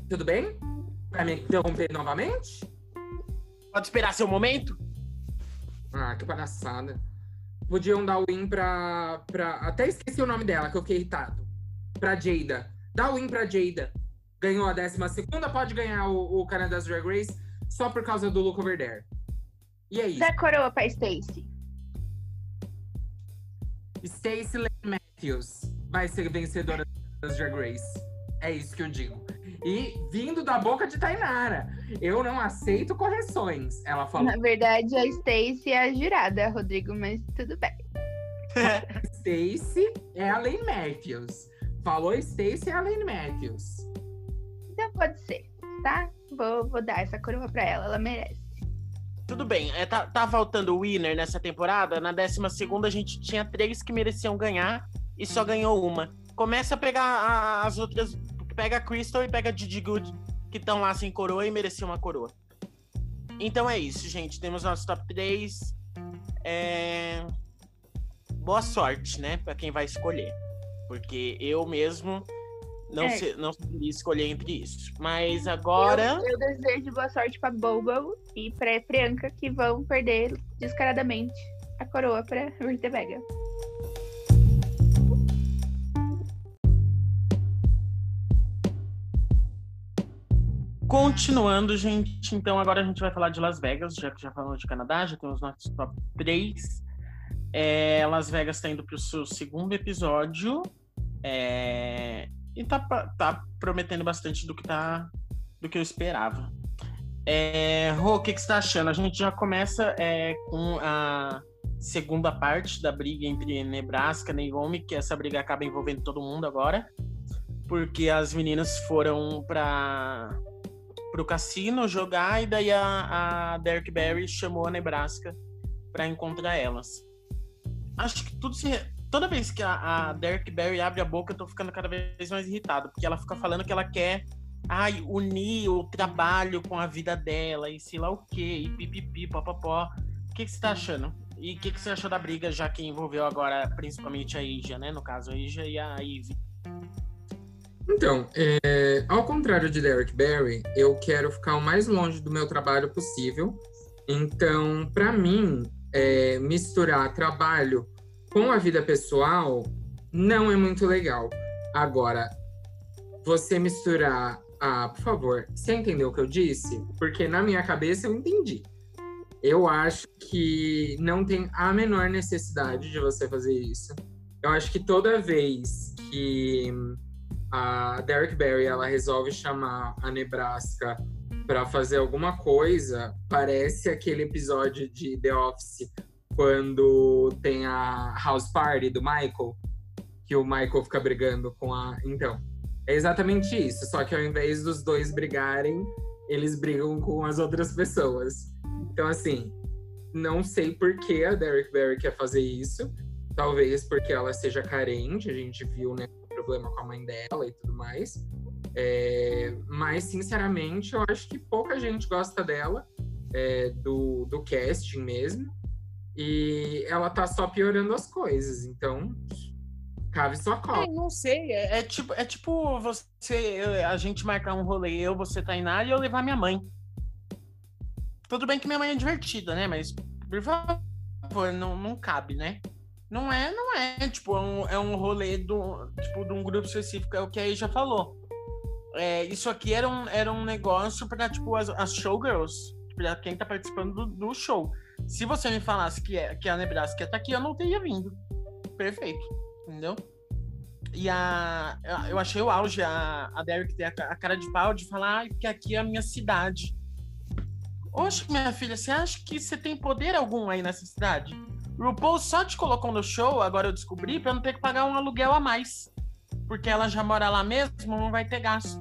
Tudo bem? Vai me interromper novamente? Pode esperar seu momento? Ah, que palhaçada. Podiam dar o win pra, pra. Até esqueci o nome dela, que eu fiquei irritado. Pra Jada. Dá o win pra Jada. Ganhou a 12 segunda, pode ganhar o, o Canada's Drag Race só por causa do look over there. E é isso. Dá coroa pra Stacy. Stacey Lane Matthews vai ser vencedora das Drag Race. É isso que eu digo. E vindo da boca de Tainara. Eu não aceito correções. Ela falou. Na verdade, a Stacy é a jurada, Rodrigo, mas tudo bem. Stacy, é a Lane Matthews. Falou Stacy, é a Lane Matthews. Então pode ser, tá? Vou, vou dar essa coroa pra ela, ela merece. Tudo bem, é, tá, tá faltando winner nessa temporada. Na 12 segunda a gente tinha três que mereciam ganhar e só ganhou uma. Começa a pegar a- as outras. Pega a Crystal e pega a Didi Good, que estão lá sem coroa e mereciam uma coroa. Então é isso, gente. Temos nosso top 3. É... Boa sorte, né? Pra quem vai escolher. Porque eu mesmo não, É. sei, não sabia escolher entre isso. Mas agora. Eu, eu desejo boa sorte pra Bobo e pra Priyanka, que vão perder descaradamente a coroa pra Rita Vega. Continuando, gente, então agora a gente vai falar de Las Vegas, já que já falamos de Canadá, já temos nossos top 3. É, Las Vegas tá indo pro seu segundo episódio. é, e tá, tá prometendo bastante do que tá. do que eu esperava. É, Rô, o que, que você tá achando? A gente já começa é, com a segunda parte da briga entre Nebraska e Naomi, que essa briga acaba envolvendo todo mundo agora. Porque as meninas foram para pro cassino jogar e daí a, a Derek Barry chamou a Nebraska para encontrar elas. Acho que tudo se. Toda vez que a, a Derek Barry abre a boca, eu tô ficando cada vez mais irritado, porque ela fica falando que ela quer ai, unir o trabalho com a vida dela e sei lá o quê, e pipipi, popopó. O que, que você tá achando? E o que, que você achou da briga, já que envolveu agora principalmente a Ija, né? No caso, a Ija e a Ivy. Então, é, ao contrário de Derek Barry, eu quero ficar o mais longe do meu trabalho possível. Então, para mim, é, misturar trabalho com a vida pessoal não é muito legal. Agora, você misturar. Ah, por favor, você entendeu o que eu disse? Porque na minha cabeça eu entendi. Eu acho que não tem a menor necessidade de você fazer isso. Eu acho que toda vez que a Derek Barry ela resolve chamar a Nebraska para fazer alguma coisa, parece aquele episódio de The Office quando tem a house party do Michael, que o Michael fica brigando com a. Então, é exatamente isso, só que ao invés dos dois brigarem, eles brigam com as outras pessoas. Então, assim, não sei por que a Derek Barry quer fazer isso. Talvez porque ela seja carente, a gente viu, né? Problema com a mãe dela e tudo mais. É, mas, sinceramente, eu acho que pouca gente gosta dela, é, do, do casting mesmo. E ela tá só piorando as coisas. Então, cave sua cola. É, não sei, é, é tipo, é tipo você, a gente marcar um rolê, eu, você tá na área e eu levar minha mãe. Tudo bem que minha mãe é divertida, né? Mas, por favor, não, não cabe, né? Não é, não é. Tipo, é um, é um rolê do, tipo, de um grupo específico, é o que aí já falou. É, isso aqui era um, era um negócio pra, tipo, as, as showgirls, pra quem tá participando do, do show. Se você me falasse que, é, que a Nebraska tá aqui, eu não teria vindo. Perfeito. Entendeu? E a. Eu achei o auge, a, a Derek ter a, a cara de pau de falar "Ai, que aqui é a minha cidade. Oxe, minha filha, você acha que você tem poder algum aí nessa cidade? RuPaul só te colocou no show, agora eu descobri, pra não ter que pagar um aluguel a mais. Porque ela já mora lá mesmo, não vai ter gasto.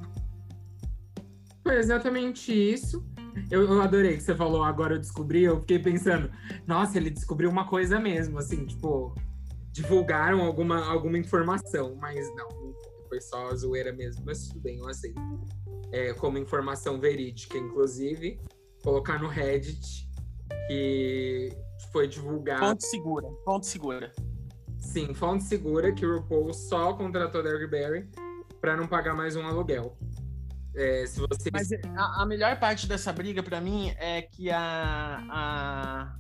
Foi exatamente isso. Eu, eu adorei que você falou, agora eu descobri. Eu fiquei pensando, nossa, ele descobriu uma coisa mesmo, assim, tipo, divulgaram alguma, alguma informação, mas não, foi só zoeira mesmo. Mas tudo bem, eu aceito. É, como informação verídica, inclusive, colocar no Reddit que foi divulgado. Fonte segura, fonte segura. Sim, fonte segura que o RuPaul só contratou Derek Barry para não pagar mais um aluguel. É, se você Mas a, a melhor parte dessa briga pra mim é que a, a-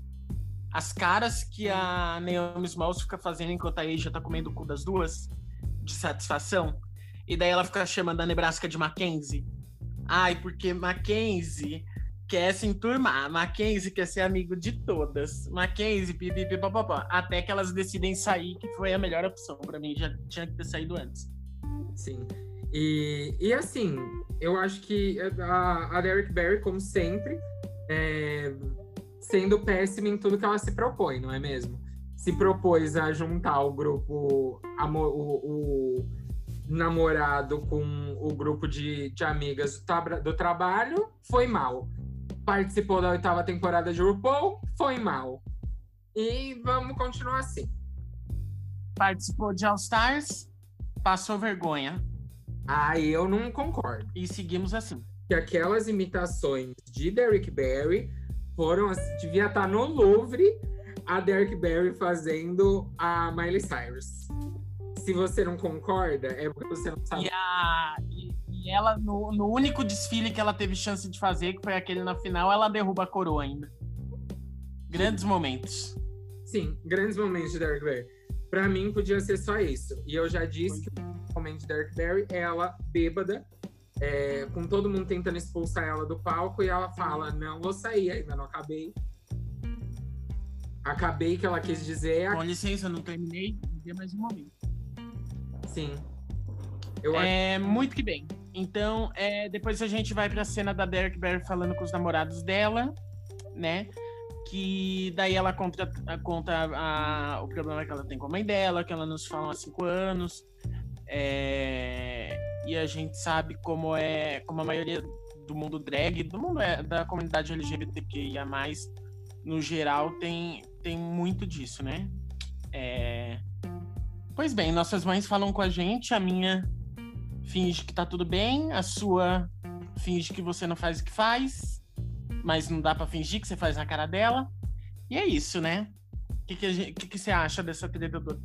as caras que a Naomi Smalls fica fazendo enquanto a Asia tá comendo o cu das duas, de satisfação, e daí ela fica chamando a Nebraska de Mackenzie. Ai, porque Mackenzie quer se enturmar, Mackenzie quer ser amigo de todas, Mackenzie, pipipi, papapá, até que elas decidem sair, que foi a melhor opção pra mim, já tinha que ter saído antes. Sim. E, e assim, eu acho que a, a Derek Barry, como sempre, é, sendo péssima em tudo que ela se propõe, não é mesmo? se propôs a juntar o grupo, o, o namorado com o grupo de, de amigas do, do trabalho, foi mal. Participou da oitava temporada de RuPaul, foi mal. E vamos continuar assim. Participou de All Stars, passou vergonha. Ah, eu não concordo. E seguimos assim. Que aquelas imitações de Derrick Barry foram. Devia estar no Louvre a Derrick Barry fazendo a Miley Cyrus. Se você não concorda, é porque você não sabe. E, a, e, ela, no, no, único desfile que ela teve chance de fazer, que foi aquele na final, ela derruba a coroa ainda. Grandes momentos. Sim, grandes momentos de Derrick Barry. Pra mim, podia ser só isso. E eu já disse que o momento de Derrick Barry é ela bêbada, é, com todo mundo tentando expulsar ela do palco, e ela fala: Não vou sair, ainda não acabei. Acabei que ela quis dizer. Com licença, eu não terminei. Dê mais um momento. Sim. Eu é, acho... Muito que bem. Então, é, depois a gente vai pra cena da Derek Barry falando com os namorados dela, né? Que daí ela conta, conta a, o problema que ela tem com a mãe dela, que ela nos fala há cinco anos. É, e a gente sabe como é, como a maioria do mundo drag, do mundo é, da comunidade LGBTQIA+, no geral, tem, tem muito disso, né? É... Pois bem, nossas mães falam com a gente, a minha finge que tá tudo bem, a sua finge que você não faz o que faz, mas não dá para fingir que você faz na cara dela. E é isso, né? O que, que, que, que, você acha dessa treta toda?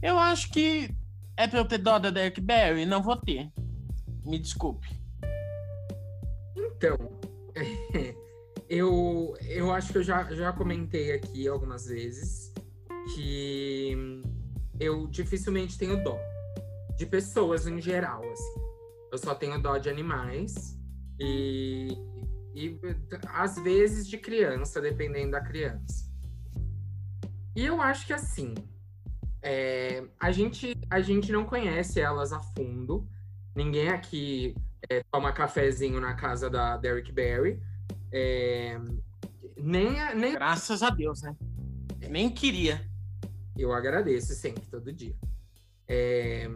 Eu acho que é pra eu ter dó da Derek Barry? Não vou ter. Me desculpe. Então, eu, eu acho que eu já, já comentei aqui algumas vezes que eu dificilmente tenho dó de pessoas em geral, assim. Eu só tenho dó de animais e, e às vezes de criança, dependendo da criança. E eu acho que assim, é, a, gente, a gente não conhece elas a fundo. Ninguém aqui é, toma cafezinho na casa da Derek Barry. É, nem, nem... Graças a Deus, né? Nem queria. Eu agradeço sempre, todo dia. É,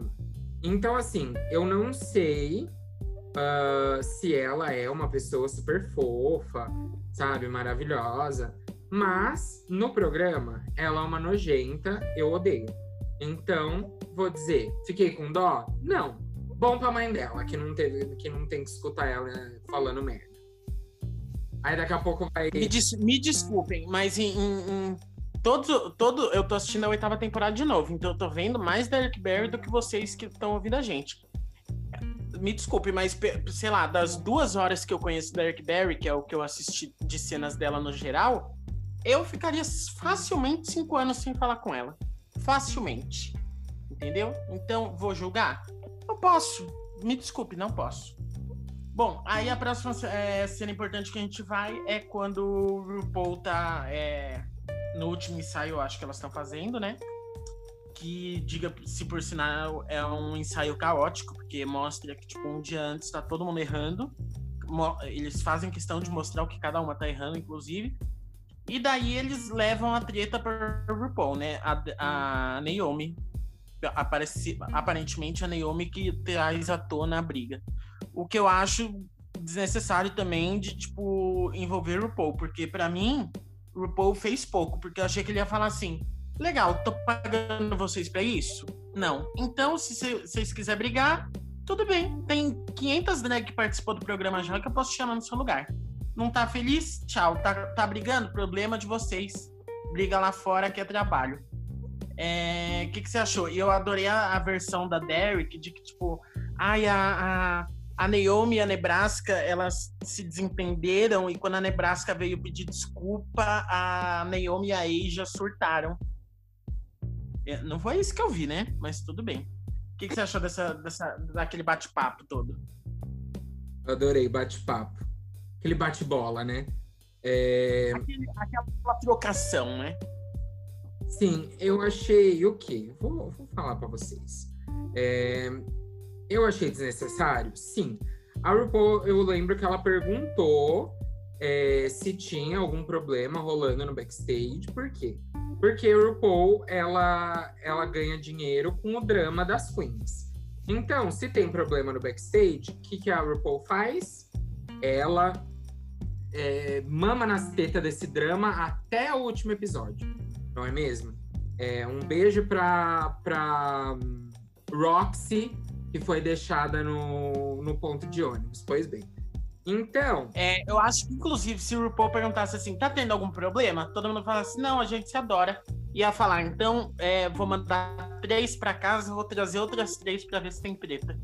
então, assim, eu não sei uh, se ela é uma pessoa super fofa, sabe, maravilhosa. Mas no programa, ela é uma nojenta, eu odeio. Então, vou dizer, fiquei com dó? Não. Bom pra mãe dela, que não, teve, que não tem que escutar ela falando merda. Aí daqui a pouco vai. Me, des me desculpem, mas em, em, em, todo, todo. Eu tô assistindo a oitava temporada de novo, então eu tô vendo mais Derek Barry do que vocês que estão ouvindo a gente. Me desculpe, mas sei lá, das duas horas que eu conheço Derek Barry, que é o que eu assisti de cenas dela no geral, eu ficaria facilmente cinco anos sem falar com ela. Facilmente. Entendeu? Então, vou julgar? Não posso. Me desculpe, não posso. Bom, aí a próxima é, cena importante que a gente vai é quando o RuPaul tá é, no último ensaio, acho que elas estão fazendo, né? Que, diga-se por sinal, é um ensaio caótico, porque mostra que, tipo, um dia antes tá todo mundo errando. Eles fazem questão de mostrar o que cada uma tá errando, inclusive. E daí eles levam a treta para RuPaul, né? A, a Naomi. Aparece, aparentemente a Naomi que traz à tona a briga. O que eu acho desnecessário também de, tipo, envolver o RuPaul, porque para mim, RuPaul fez pouco, porque eu achei que ele ia falar assim: legal, tô pagando vocês para isso? Não. Então, se vocês quiserem brigar, tudo bem. Tem 500 drag que participou do programa já que eu posso chamar no seu lugar. Não tá feliz? Tchau. Tá, tá brigando? Problema de vocês. Briga lá fora que é trabalho. O é, que, que você achou? E eu adorei a, a, versão da Derek de que, tipo, ai, a, a a Naomi e a Nebraska, elas se desentenderam e quando a Nebraska veio pedir desculpa, a Naomi e a Asia surtaram. É, não foi isso que eu vi, né? Mas tudo bem. O que, que você achou dessa, dessa, daquele bate-papo todo? Adorei bate-papo. Aquele bate-bola, né? É... Aquele, aquela trocação, né? Sim, eu achei o quê? Vou, vou falar para vocês. É, eu achei desnecessário? Sim. A RuPaul, eu lembro que ela perguntou é, se tinha algum problema rolando no backstage. Por quê? Porque a RuPaul, ela, ela ganha dinheiro com o drama das queens. Então, se tem problema no backstage, o que, que a RuPaul faz? Ela é, mama nas tetas desse drama até o último episódio, não é mesmo? É, um beijo pra, pra Roxy, que foi deixada no, no ponto de ônibus. Pois bem. Então. É, eu acho que, inclusive, se o RuPaul perguntasse assim, tá tendo algum problema? Todo mundo fala assim, não, a gente se adora. Ia falar, então, é, vou mandar três pra casa, vou trazer outras três pra ver se tem preta.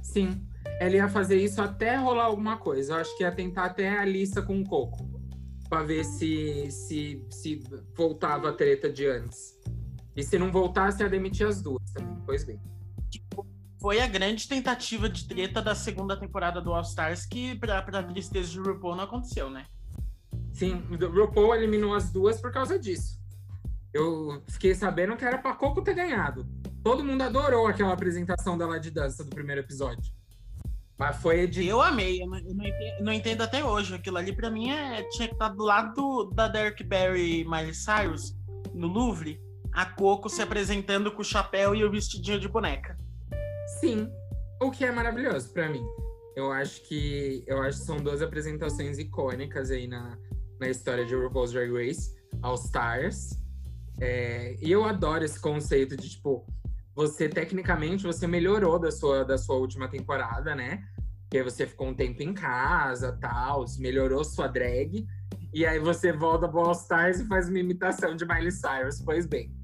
Sim. Ela ia fazer isso até rolar alguma coisa. Eu acho que ia tentar até a lista com o Coco. Pra ver se, se, se voltava a treta de antes. E se não voltasse, ia demitir as duas também. Pois bem. Foi a grande tentativa de treta da segunda temporada do All Stars que, pra, pra tristeza de RuPaul, não aconteceu, né? Sim, o RuPaul eliminou as duas por causa disso. Eu fiquei sabendo que era pra Coco ter ganhado. Todo mundo adorou aquela apresentação dela de dança do primeiro episódio. Mas foi de. Eu amei, eu não, eu não, entendo, não entendo, até hoje. Aquilo ali pra mim é, tinha que estar do lado do, da Derek Barry e Miley Cyrus, no Louvre, a Coco se apresentando com o chapéu e o vestidinho de boneca. Sim, o que é maravilhoso para mim. Eu acho que eu acho que são duas apresentações icônicas aí na, na história de RuPaul's Drag Race, All Stars. É, e eu adoro esse conceito de tipo você tecnicamente você melhorou da sua da sua última temporada, né? Porque você ficou um tempo em casa, tal, melhorou sua drag. E aí você volta pro All Stars e faz uma imitação de Miley Cyrus. Pois bem,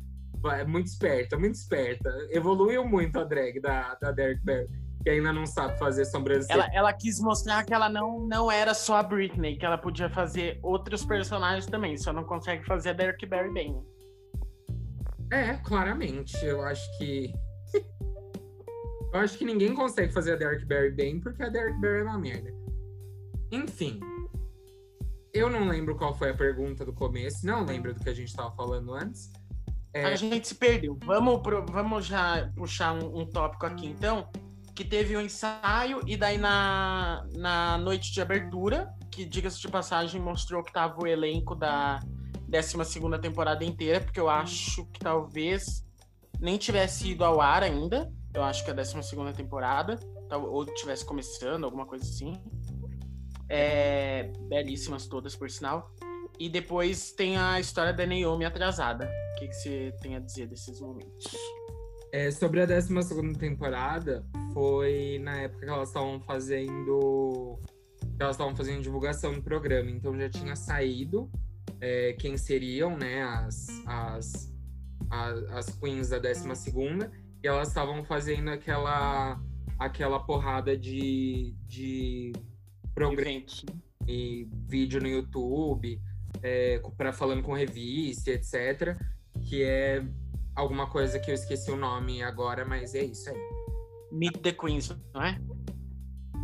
é muito esperta, muito esperta. Evoluiu muito a drag da, da Derek Barry, que ainda não sabe fazer sobrancelha. Ela, ela quis mostrar que ela não, não era só a Britney, que ela podia fazer outros personagens também, só não consegue fazer a Derek Barry bem. É, claramente. Eu acho que. eu acho que ninguém consegue fazer a Derek Barry bem, porque a Derek Barry é uma merda. Enfim. Eu não lembro qual foi a pergunta do começo, não lembro do que a gente estava falando antes. É... A gente se perdeu. Vamos, pro, vamos já puxar um, um, tópico aqui, então. Que teve um ensaio, e daí na, na noite de abertura, que, diga-se de passagem, mostrou que tava o elenco da 12 temporada inteira, porque eu acho que talvez nem tivesse ido ao ar ainda. Eu acho que é a 12 temporada, ou tivesse começando, alguma coisa assim. É, belíssimas todas, por sinal. E depois tem a história da Naomi atrasada. O que, que você tem a dizer desses momentos? É, sobre a 12 temporada, foi na época que elas estavam fazendo. Que elas estavam fazendo divulgação do programa. Então já tinha saído é, quem seriam né, as, as, as, as queens da 12 e elas estavam fazendo aquela, aquela porrada de, de programa e vídeo no YouTube é, para falando com revista, etc. Que é alguma coisa que eu esqueci o nome agora, mas é isso aí. Meet the Queens, não é?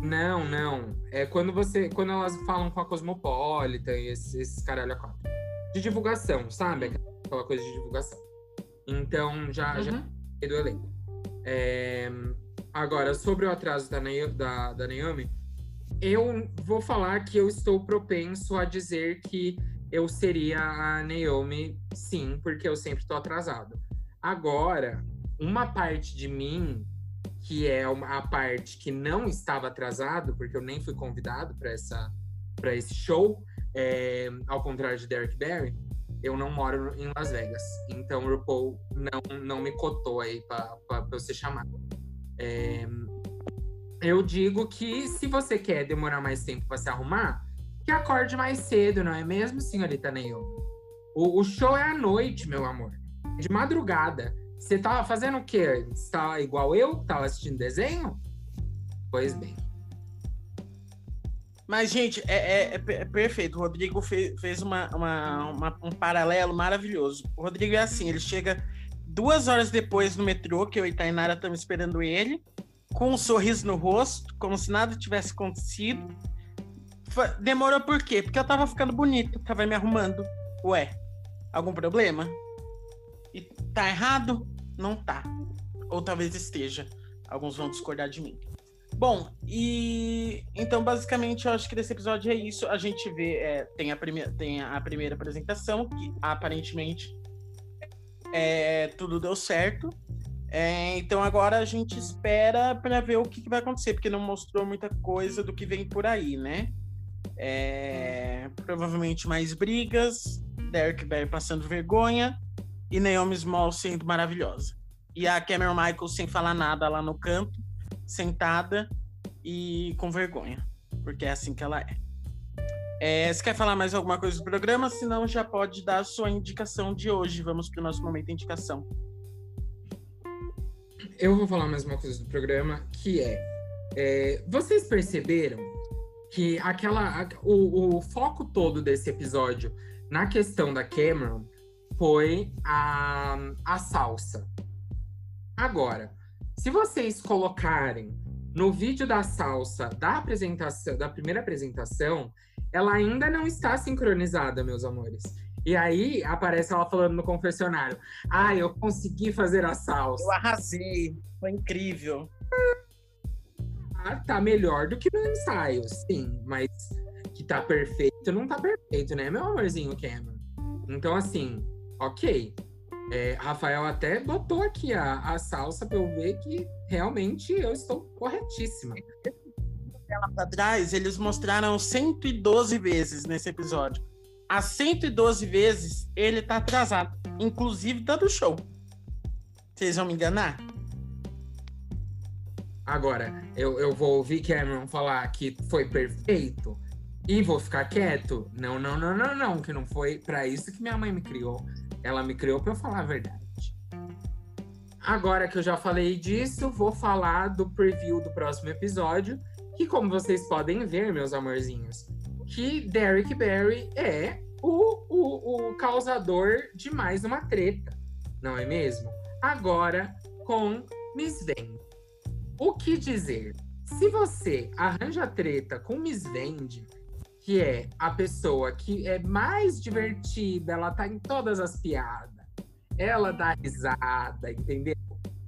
Não, não. É quando você. Quando elas falam com a Cosmopolitan e esses, esses caralho a quatro. De divulgação, sabe? Aquela coisa de divulgação. Então, já, uhum. já do elenco. É, agora, sobre o atraso da, da, da Naomi, eu vou falar que eu estou propenso a dizer que eu seria a Naomi, sim, porque eu sempre tô atrasado. Agora, uma parte de mim, que é a parte que não estava atrasado, porque eu nem fui convidado para essa para esse show, é, ao contrário de Derek Barry, eu não moro em Las Vegas. Então o RuPaul não, não me cotou aí para eu ser chamado. É, eu digo que se você quer demorar mais tempo para se arrumar, que acorde mais cedo, não é mesmo, senhorita Naomi? O, o show é à noite, meu amor. De madrugada. Você tava fazendo o quê? Você tá igual eu? Tava assistindo desenho? Pois bem. Mas, gente, é, é, é perfeito. O Rodrigo fez, fez uma, uma, uma, um paralelo maravilhoso. O Rodrigo é assim, ele chega duas horas depois no metrô, que eu e Tainara estamos esperando ele, com um sorriso no rosto, como se nada tivesse acontecido Demorou por quê? Porque eu tava ficando bonito, tava me arrumando. Ué, algum problema? E tá errado? Não tá. Ou talvez esteja. Alguns vão discordar de mim. Bom, e então basicamente eu acho que desse episódio é isso. A gente vê, é, tem, a primeira, tem a primeira apresentação, que aparentemente é, tudo deu certo. É, então agora a gente espera para ver o que, que, vai acontecer, porque não mostrou muita coisa do que vem por aí, né? É, provavelmente mais brigas, Derek Barry passando vergonha e Naomi Small sendo maravilhosa. E a Cameron Michael sem falar nada lá no canto, sentada e com vergonha, porque é assim que ela é. é você quer falar mais alguma coisa do programa? Senão já pode dar a sua indicação de hoje. Vamos para o nosso momento de indicação eu vou falar mais uma coisa do programa, que é, é vocês perceberam que aquela o, o, foco todo desse episódio na questão da Cameron foi a, a salsa. Agora, se vocês colocarem no vídeo da salsa da apresentação, da primeira apresentação, ela ainda não está sincronizada, meus amores. E aí aparece ela falando no confessionário: Ah, eu consegui fazer a salsa. Eu arrasei, foi incrível. Ah, tá melhor do que no ensaio, sim, mas que tá perfeito, não tá perfeito, né, meu amorzinho Cameron? Então, assim, ok. É, Rafael até botou aqui a, a salsa pra eu ver que realmente eu estou corretíssima. Ela pra trás, eles mostraram 112 vezes nesse episódio as 112 vezes ele tá atrasado, inclusive dando show. Vocês vão me enganar? Agora, eu, eu vou ouvir Cameron falar que foi perfeito e vou ficar quieto? Não, não, não, não, não, que não foi para isso que minha mãe me criou. Ela me criou para eu falar a verdade. Agora que eu já falei disso, vou falar do preview do próximo episódio, que como vocês podem ver, meus amorzinhos, que Derek Barry é o, o, o causador de mais uma treta, não é mesmo? Agora com Miss Vende. O que dizer? Se você arranja treta com Miss Vende, que é a pessoa que é mais divertida, ela tá em todas as piadas, ela dá risada, entendeu?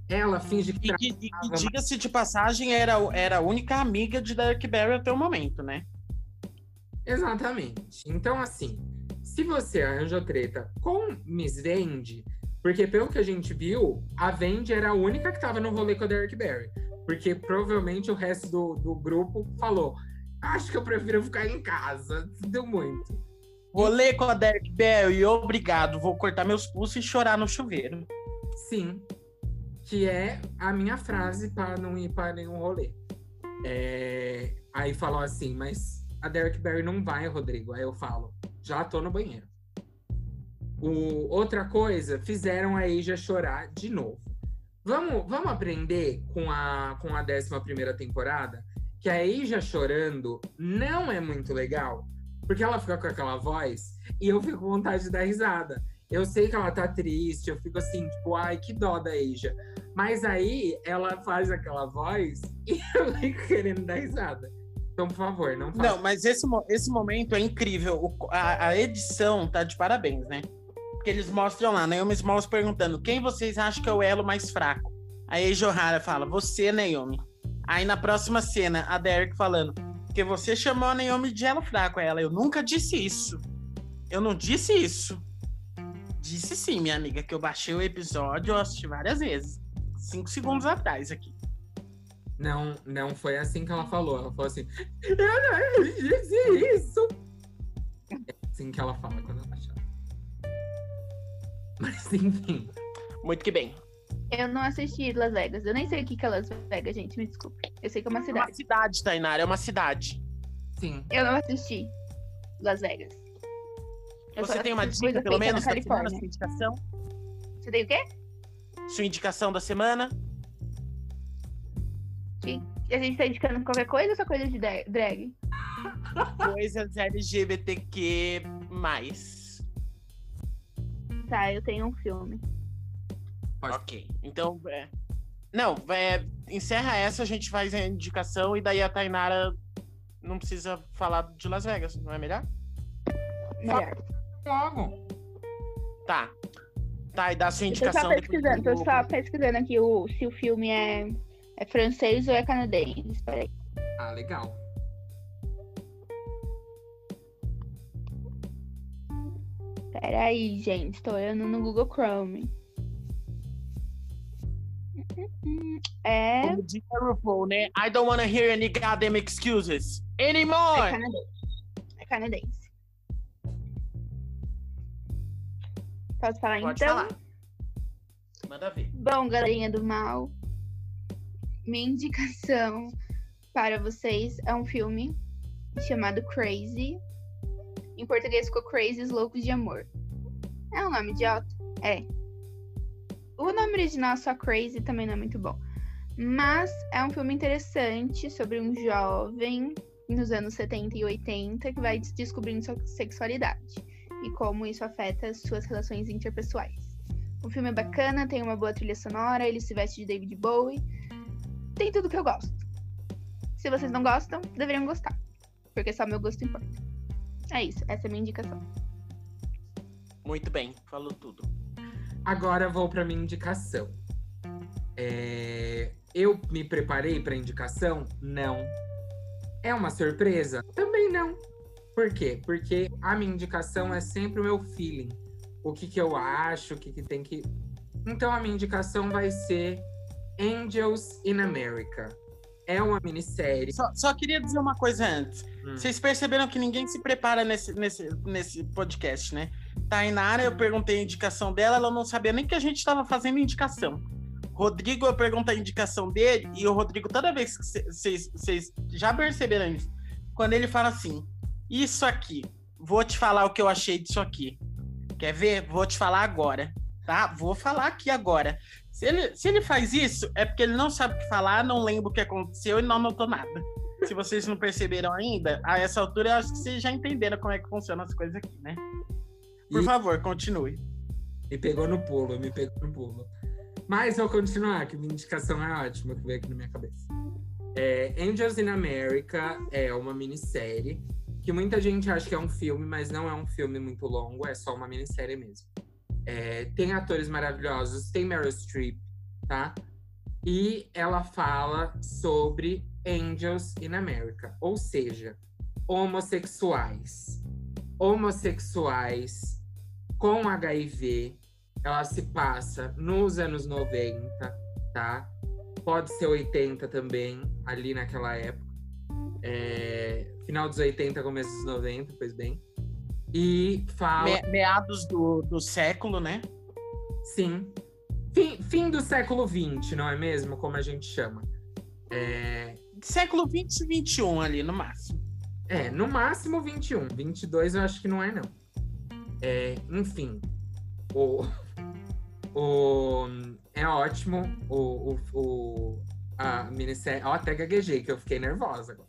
Ela finge que. E, e, e diga-se de passagem, era, era a única amiga de Derek Barry até o momento, né? Exatamente. Então, assim, se você arranja treta com Miss Vende, porque pelo que a gente viu, a Vende era a única que tava no rolê com a Derek Barry. Porque provavelmente o resto do, do grupo falou: acho que eu prefiro ficar em casa. Deu muito. Rolê com a Derek Barry, obrigado. Vou cortar meus pulsos e chorar no chuveiro. Sim. Que é a minha frase para não ir para nenhum rolê. É... Aí falou assim, mas a Derek Barry não vai, Rodrigo. Aí eu falo, já tô no banheiro. O, outra coisa, fizeram a Asia chorar de novo. Vamos, vamos aprender com a, com a 11 primeira temporada que a Asia chorando não é muito legal, porque ela fica com aquela voz e eu fico com vontade de dar risada. Eu sei que ela tá triste, eu fico assim, tipo, ai, que dó da Asia. Mas aí ela faz aquela voz e eu fico querendo dar risada. Então, por favor, não faça. Não, mas esse, esse momento é incrível. O, a, a, edição tá de parabéns, né? Porque eles mostram lá, Naomi Smalls perguntando quem vocês acham que é o elo mais fraco. Aí Johara fala, você, Naomi. Aí na próxima cena, a Derek falando, porque você chamou a Naomi de elo fraco. Ela, eu nunca disse isso. Eu não disse isso. Disse sim, minha amiga, que eu baixei o episódio, eu assisti várias vezes. Cinco segundos atrás aqui. Não, não foi assim que ela falou. Ela falou assim: Eu não disse isso. É assim que ela fala quando ela chora. Mas enfim. Muito que bem. Eu não assisti Las Vegas. Eu nem sei o que é Las Vegas, gente. Me desculpe. Eu sei que é uma cidade. É uma cidade, Tainara. É uma cidade. Sim. Eu não assisti Las Vegas. Eu Você tem uma dica, pelo menos, da semana, sua indicação? Você tem o quê? Sua indicação da semana? A gente tá indicando qualquer coisa ou só coisa de drag? Coisas LGBTQ. Tá, eu tenho um filme. Ok. Então, é... Não, é... encerra essa, a gente faz a indicação e daí a Tainara não precisa falar de Las Vegas, não é melhor? Melhor. Logo. Tá. Tá, e dá a sua indicação. Tô só pesquisando, tô só pesquisando aqui o, se o filme é é francês ou é canadense? Peraí. Ah, legal. Peraí, gente. Tô olhando no Google Chrome. É. Como diz a RuPaul, né? I don't wanna hear any goddamn excuses É anymore. canadense. É canadense. Posso falar Pode então? falar. Manda ver. Bom, galerinha do mal, minha indicação para vocês é um filme chamado Crazy. Em português ficou Crazy Os Loucos de Amor. É um nome idiota? É. O nome original é só Crazy também não é muito bom. Mas é um filme interessante sobre um jovem nos anos 70 e 80 que vai descobrindo sua sexualidade e como isso afeta as suas relações interpessoais. O filme é bacana, tem uma boa trilha sonora, ele se veste de David Bowie. Tem tudo que eu gosto. Se vocês não gostam, deveriam gostar. Porque só meu gosto importa. É isso, essa é a minha indicação. Muito bem, falou tudo. Agora vou para minha indicação. É, Eu me preparei para indicação? Não. É uma surpresa? Também não. Por quê? Porque a minha indicação é sempre o meu feeling. O que, que eu acho, o que, que tem que. Então a minha indicação vai ser Angels in America. É uma minissérie. Só, só queria dizer uma coisa antes. Hum. Vocês perceberam que ninguém se prepara nesse, nesse, nesse podcast, né? Tainara, eu perguntei a indicação dela, ela não sabia nem que a gente estava fazendo indicação. Rodrigo, eu perguntei a indicação dele, e o Rodrigo, toda vez que vocês já perceberam isso, quando ele fala assim: Isso aqui, vou te falar o que eu achei disso aqui. Quer ver? Vou te falar agora, tá? Vou falar aqui agora. Se ele, se ele faz isso, é porque ele não sabe o que falar, não lembra o que aconteceu e não anotou nada. Se vocês não perceberam ainda, a essa altura eu acho que vocês já entenderam como é que funcionam as coisas aqui, né? Por E- favor, continue. Me pegou no pulo, me pegou no pulo. Mas vou continuar, que minha indicação é ótima, que veio aqui na minha cabeça. É, Angels in America é uma minissérie que muita gente acha que é um filme, mas não é um filme muito longo, é só uma minissérie mesmo. É, tem atores maravilhosos, tem Meryl Streep, tá? E ela fala sobre Angels in America, ou seja, homossexuais. Homossexuais com HIV, ela se passa nos anos 90, tá? Pode ser 80 também, ali naquela época. É, final dos 80, começo dos 90, pois bem. E fala. Me- meados do, do século, né? Sim. Fim, fim do século XX, não é mesmo? Como a gente chama. É, Século 20 e 21 ali, no máximo. é, no máximo 21. 22 eu acho que não é, não. É, enfim. O, o, é ótimo. O, o, o, a minissérie. Ó, até gaguejei, que eu fiquei nervosa agora.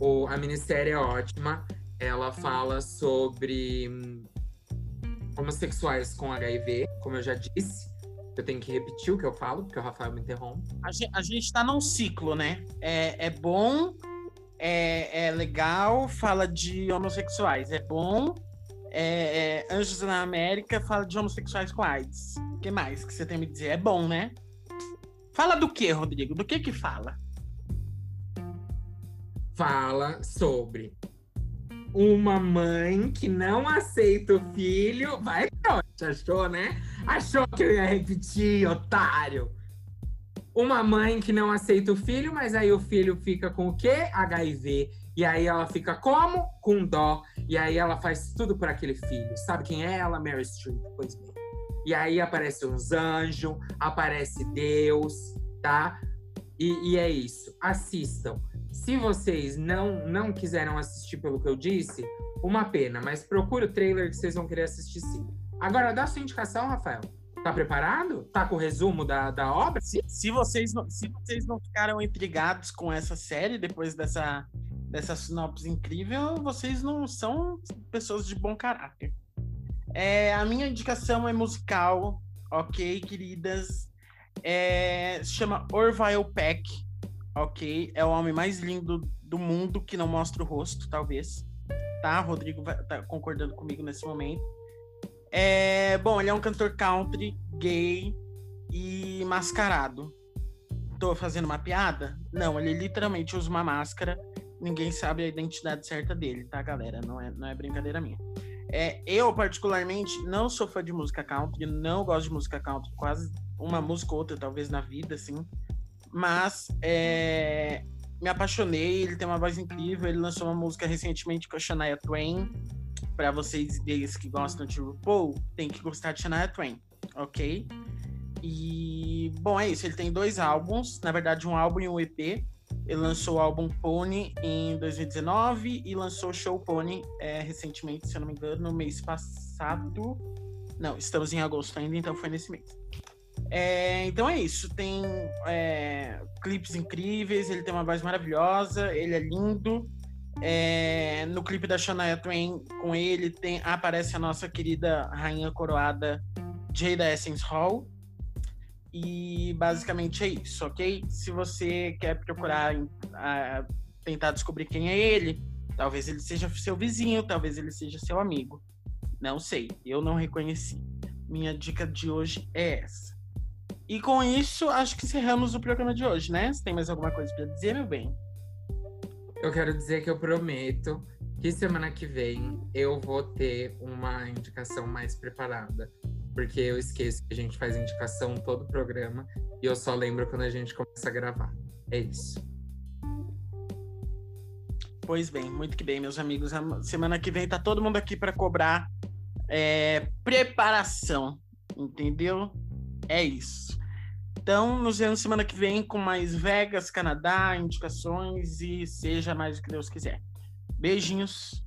O, a minissérie é ótima. Ela fala sobre homossexuais com HIV, como eu já disse. Eu tenho que repetir o que eu falo, porque o Rafael me interrompe. A gente, a gente tá num ciclo, né? É, é bom, é, é legal, fala de homossexuais. É bom, é, é, Anjos na América fala de homossexuais com AIDS. O que mais que você tem a me dizer? É bom, né? Fala do que, Rodrigo? Do que que fala? fala sobre uma mãe que não aceita o filho. Vai, pronto, achou, né? Achou que eu ia repetir, otário. Uma mãe que não aceita o filho, mas aí o filho fica com o quê? HIV. E aí ela fica como? Com dó. E aí ela faz tudo por aquele filho. Sabe quem é ela? Mary Streep, pois bem. E aí aparece uns anjos, aparece Deus, tá? E, e é isso. Assistam. Se vocês não não quiseram assistir pelo que eu disse, uma pena, mas procure o trailer que vocês vão querer assistir sim. Agora, dá sua indicação, Rafael. Tá preparado? Tá com o resumo da, da obra? Se, se vocês não, se vocês não ficaram intrigados com essa série depois dessa, dessa sinopse incrível, vocês não são pessoas de bom caráter. É, a minha indicação é musical, ok, queridas. É, se chama Orville Peck, ok? É o homem mais lindo do mundo que não mostra o rosto, talvez. Tá? Rodrigo vai, tá concordando comigo nesse momento. É, bom, ele é um cantor country, gay e mascarado. Tô fazendo uma piada? Não, ele literalmente usa uma máscara. Ninguém sabe a identidade certa dele, tá, galera? Não é, não é brincadeira minha. É, eu, particularmente, não sou fã de música country, não gosto de música country quase uma música ou outra, talvez, na vida, assim. Mas é, me apaixonei, ele tem uma voz incrível, ele lançou uma música recentemente com a Shania Twain. Para vocês deles que gostam de RuPaul, tem que gostar de Shania Twain, ok? E, bom, é isso. Ele tem dois álbuns, na verdade, um álbum e um EP. Ele lançou o álbum Pony em 2019 e lançou o Show Pony é, recentemente, se eu não me engano, no mês passado. Não, estamos em agosto ainda, então foi nesse mês. É, então é isso. Tem é, clipes incríveis, ele tem uma voz maravilhosa, ele é lindo. É, no clipe da Shania Twain, com ele tem, aparece a nossa querida rainha coroada Jada Essence Hall. E basicamente é isso, ok? Se você quer procurar uh, tentar descobrir quem é ele, talvez ele seja seu vizinho, talvez ele seja seu amigo. Não sei, eu não reconheci. Minha dica de hoje é essa. E com isso, acho que encerramos o programa de hoje, né? Você tem mais alguma coisa para dizer, meu bem? Eu quero dizer que eu prometo que semana que vem eu vou ter uma indicação mais preparada porque eu esqueço que a gente faz indicação todo o programa e eu só lembro quando a gente começa a gravar. É isso. Pois bem, muito que bem, meus amigos. A semana que vem tá todo mundo aqui para cobrar é, preparação, entendeu? É isso. Então, nos vemos semana que vem com mais Vegas, Canadá, indicações e seja mais o que Deus quiser. Beijinhos.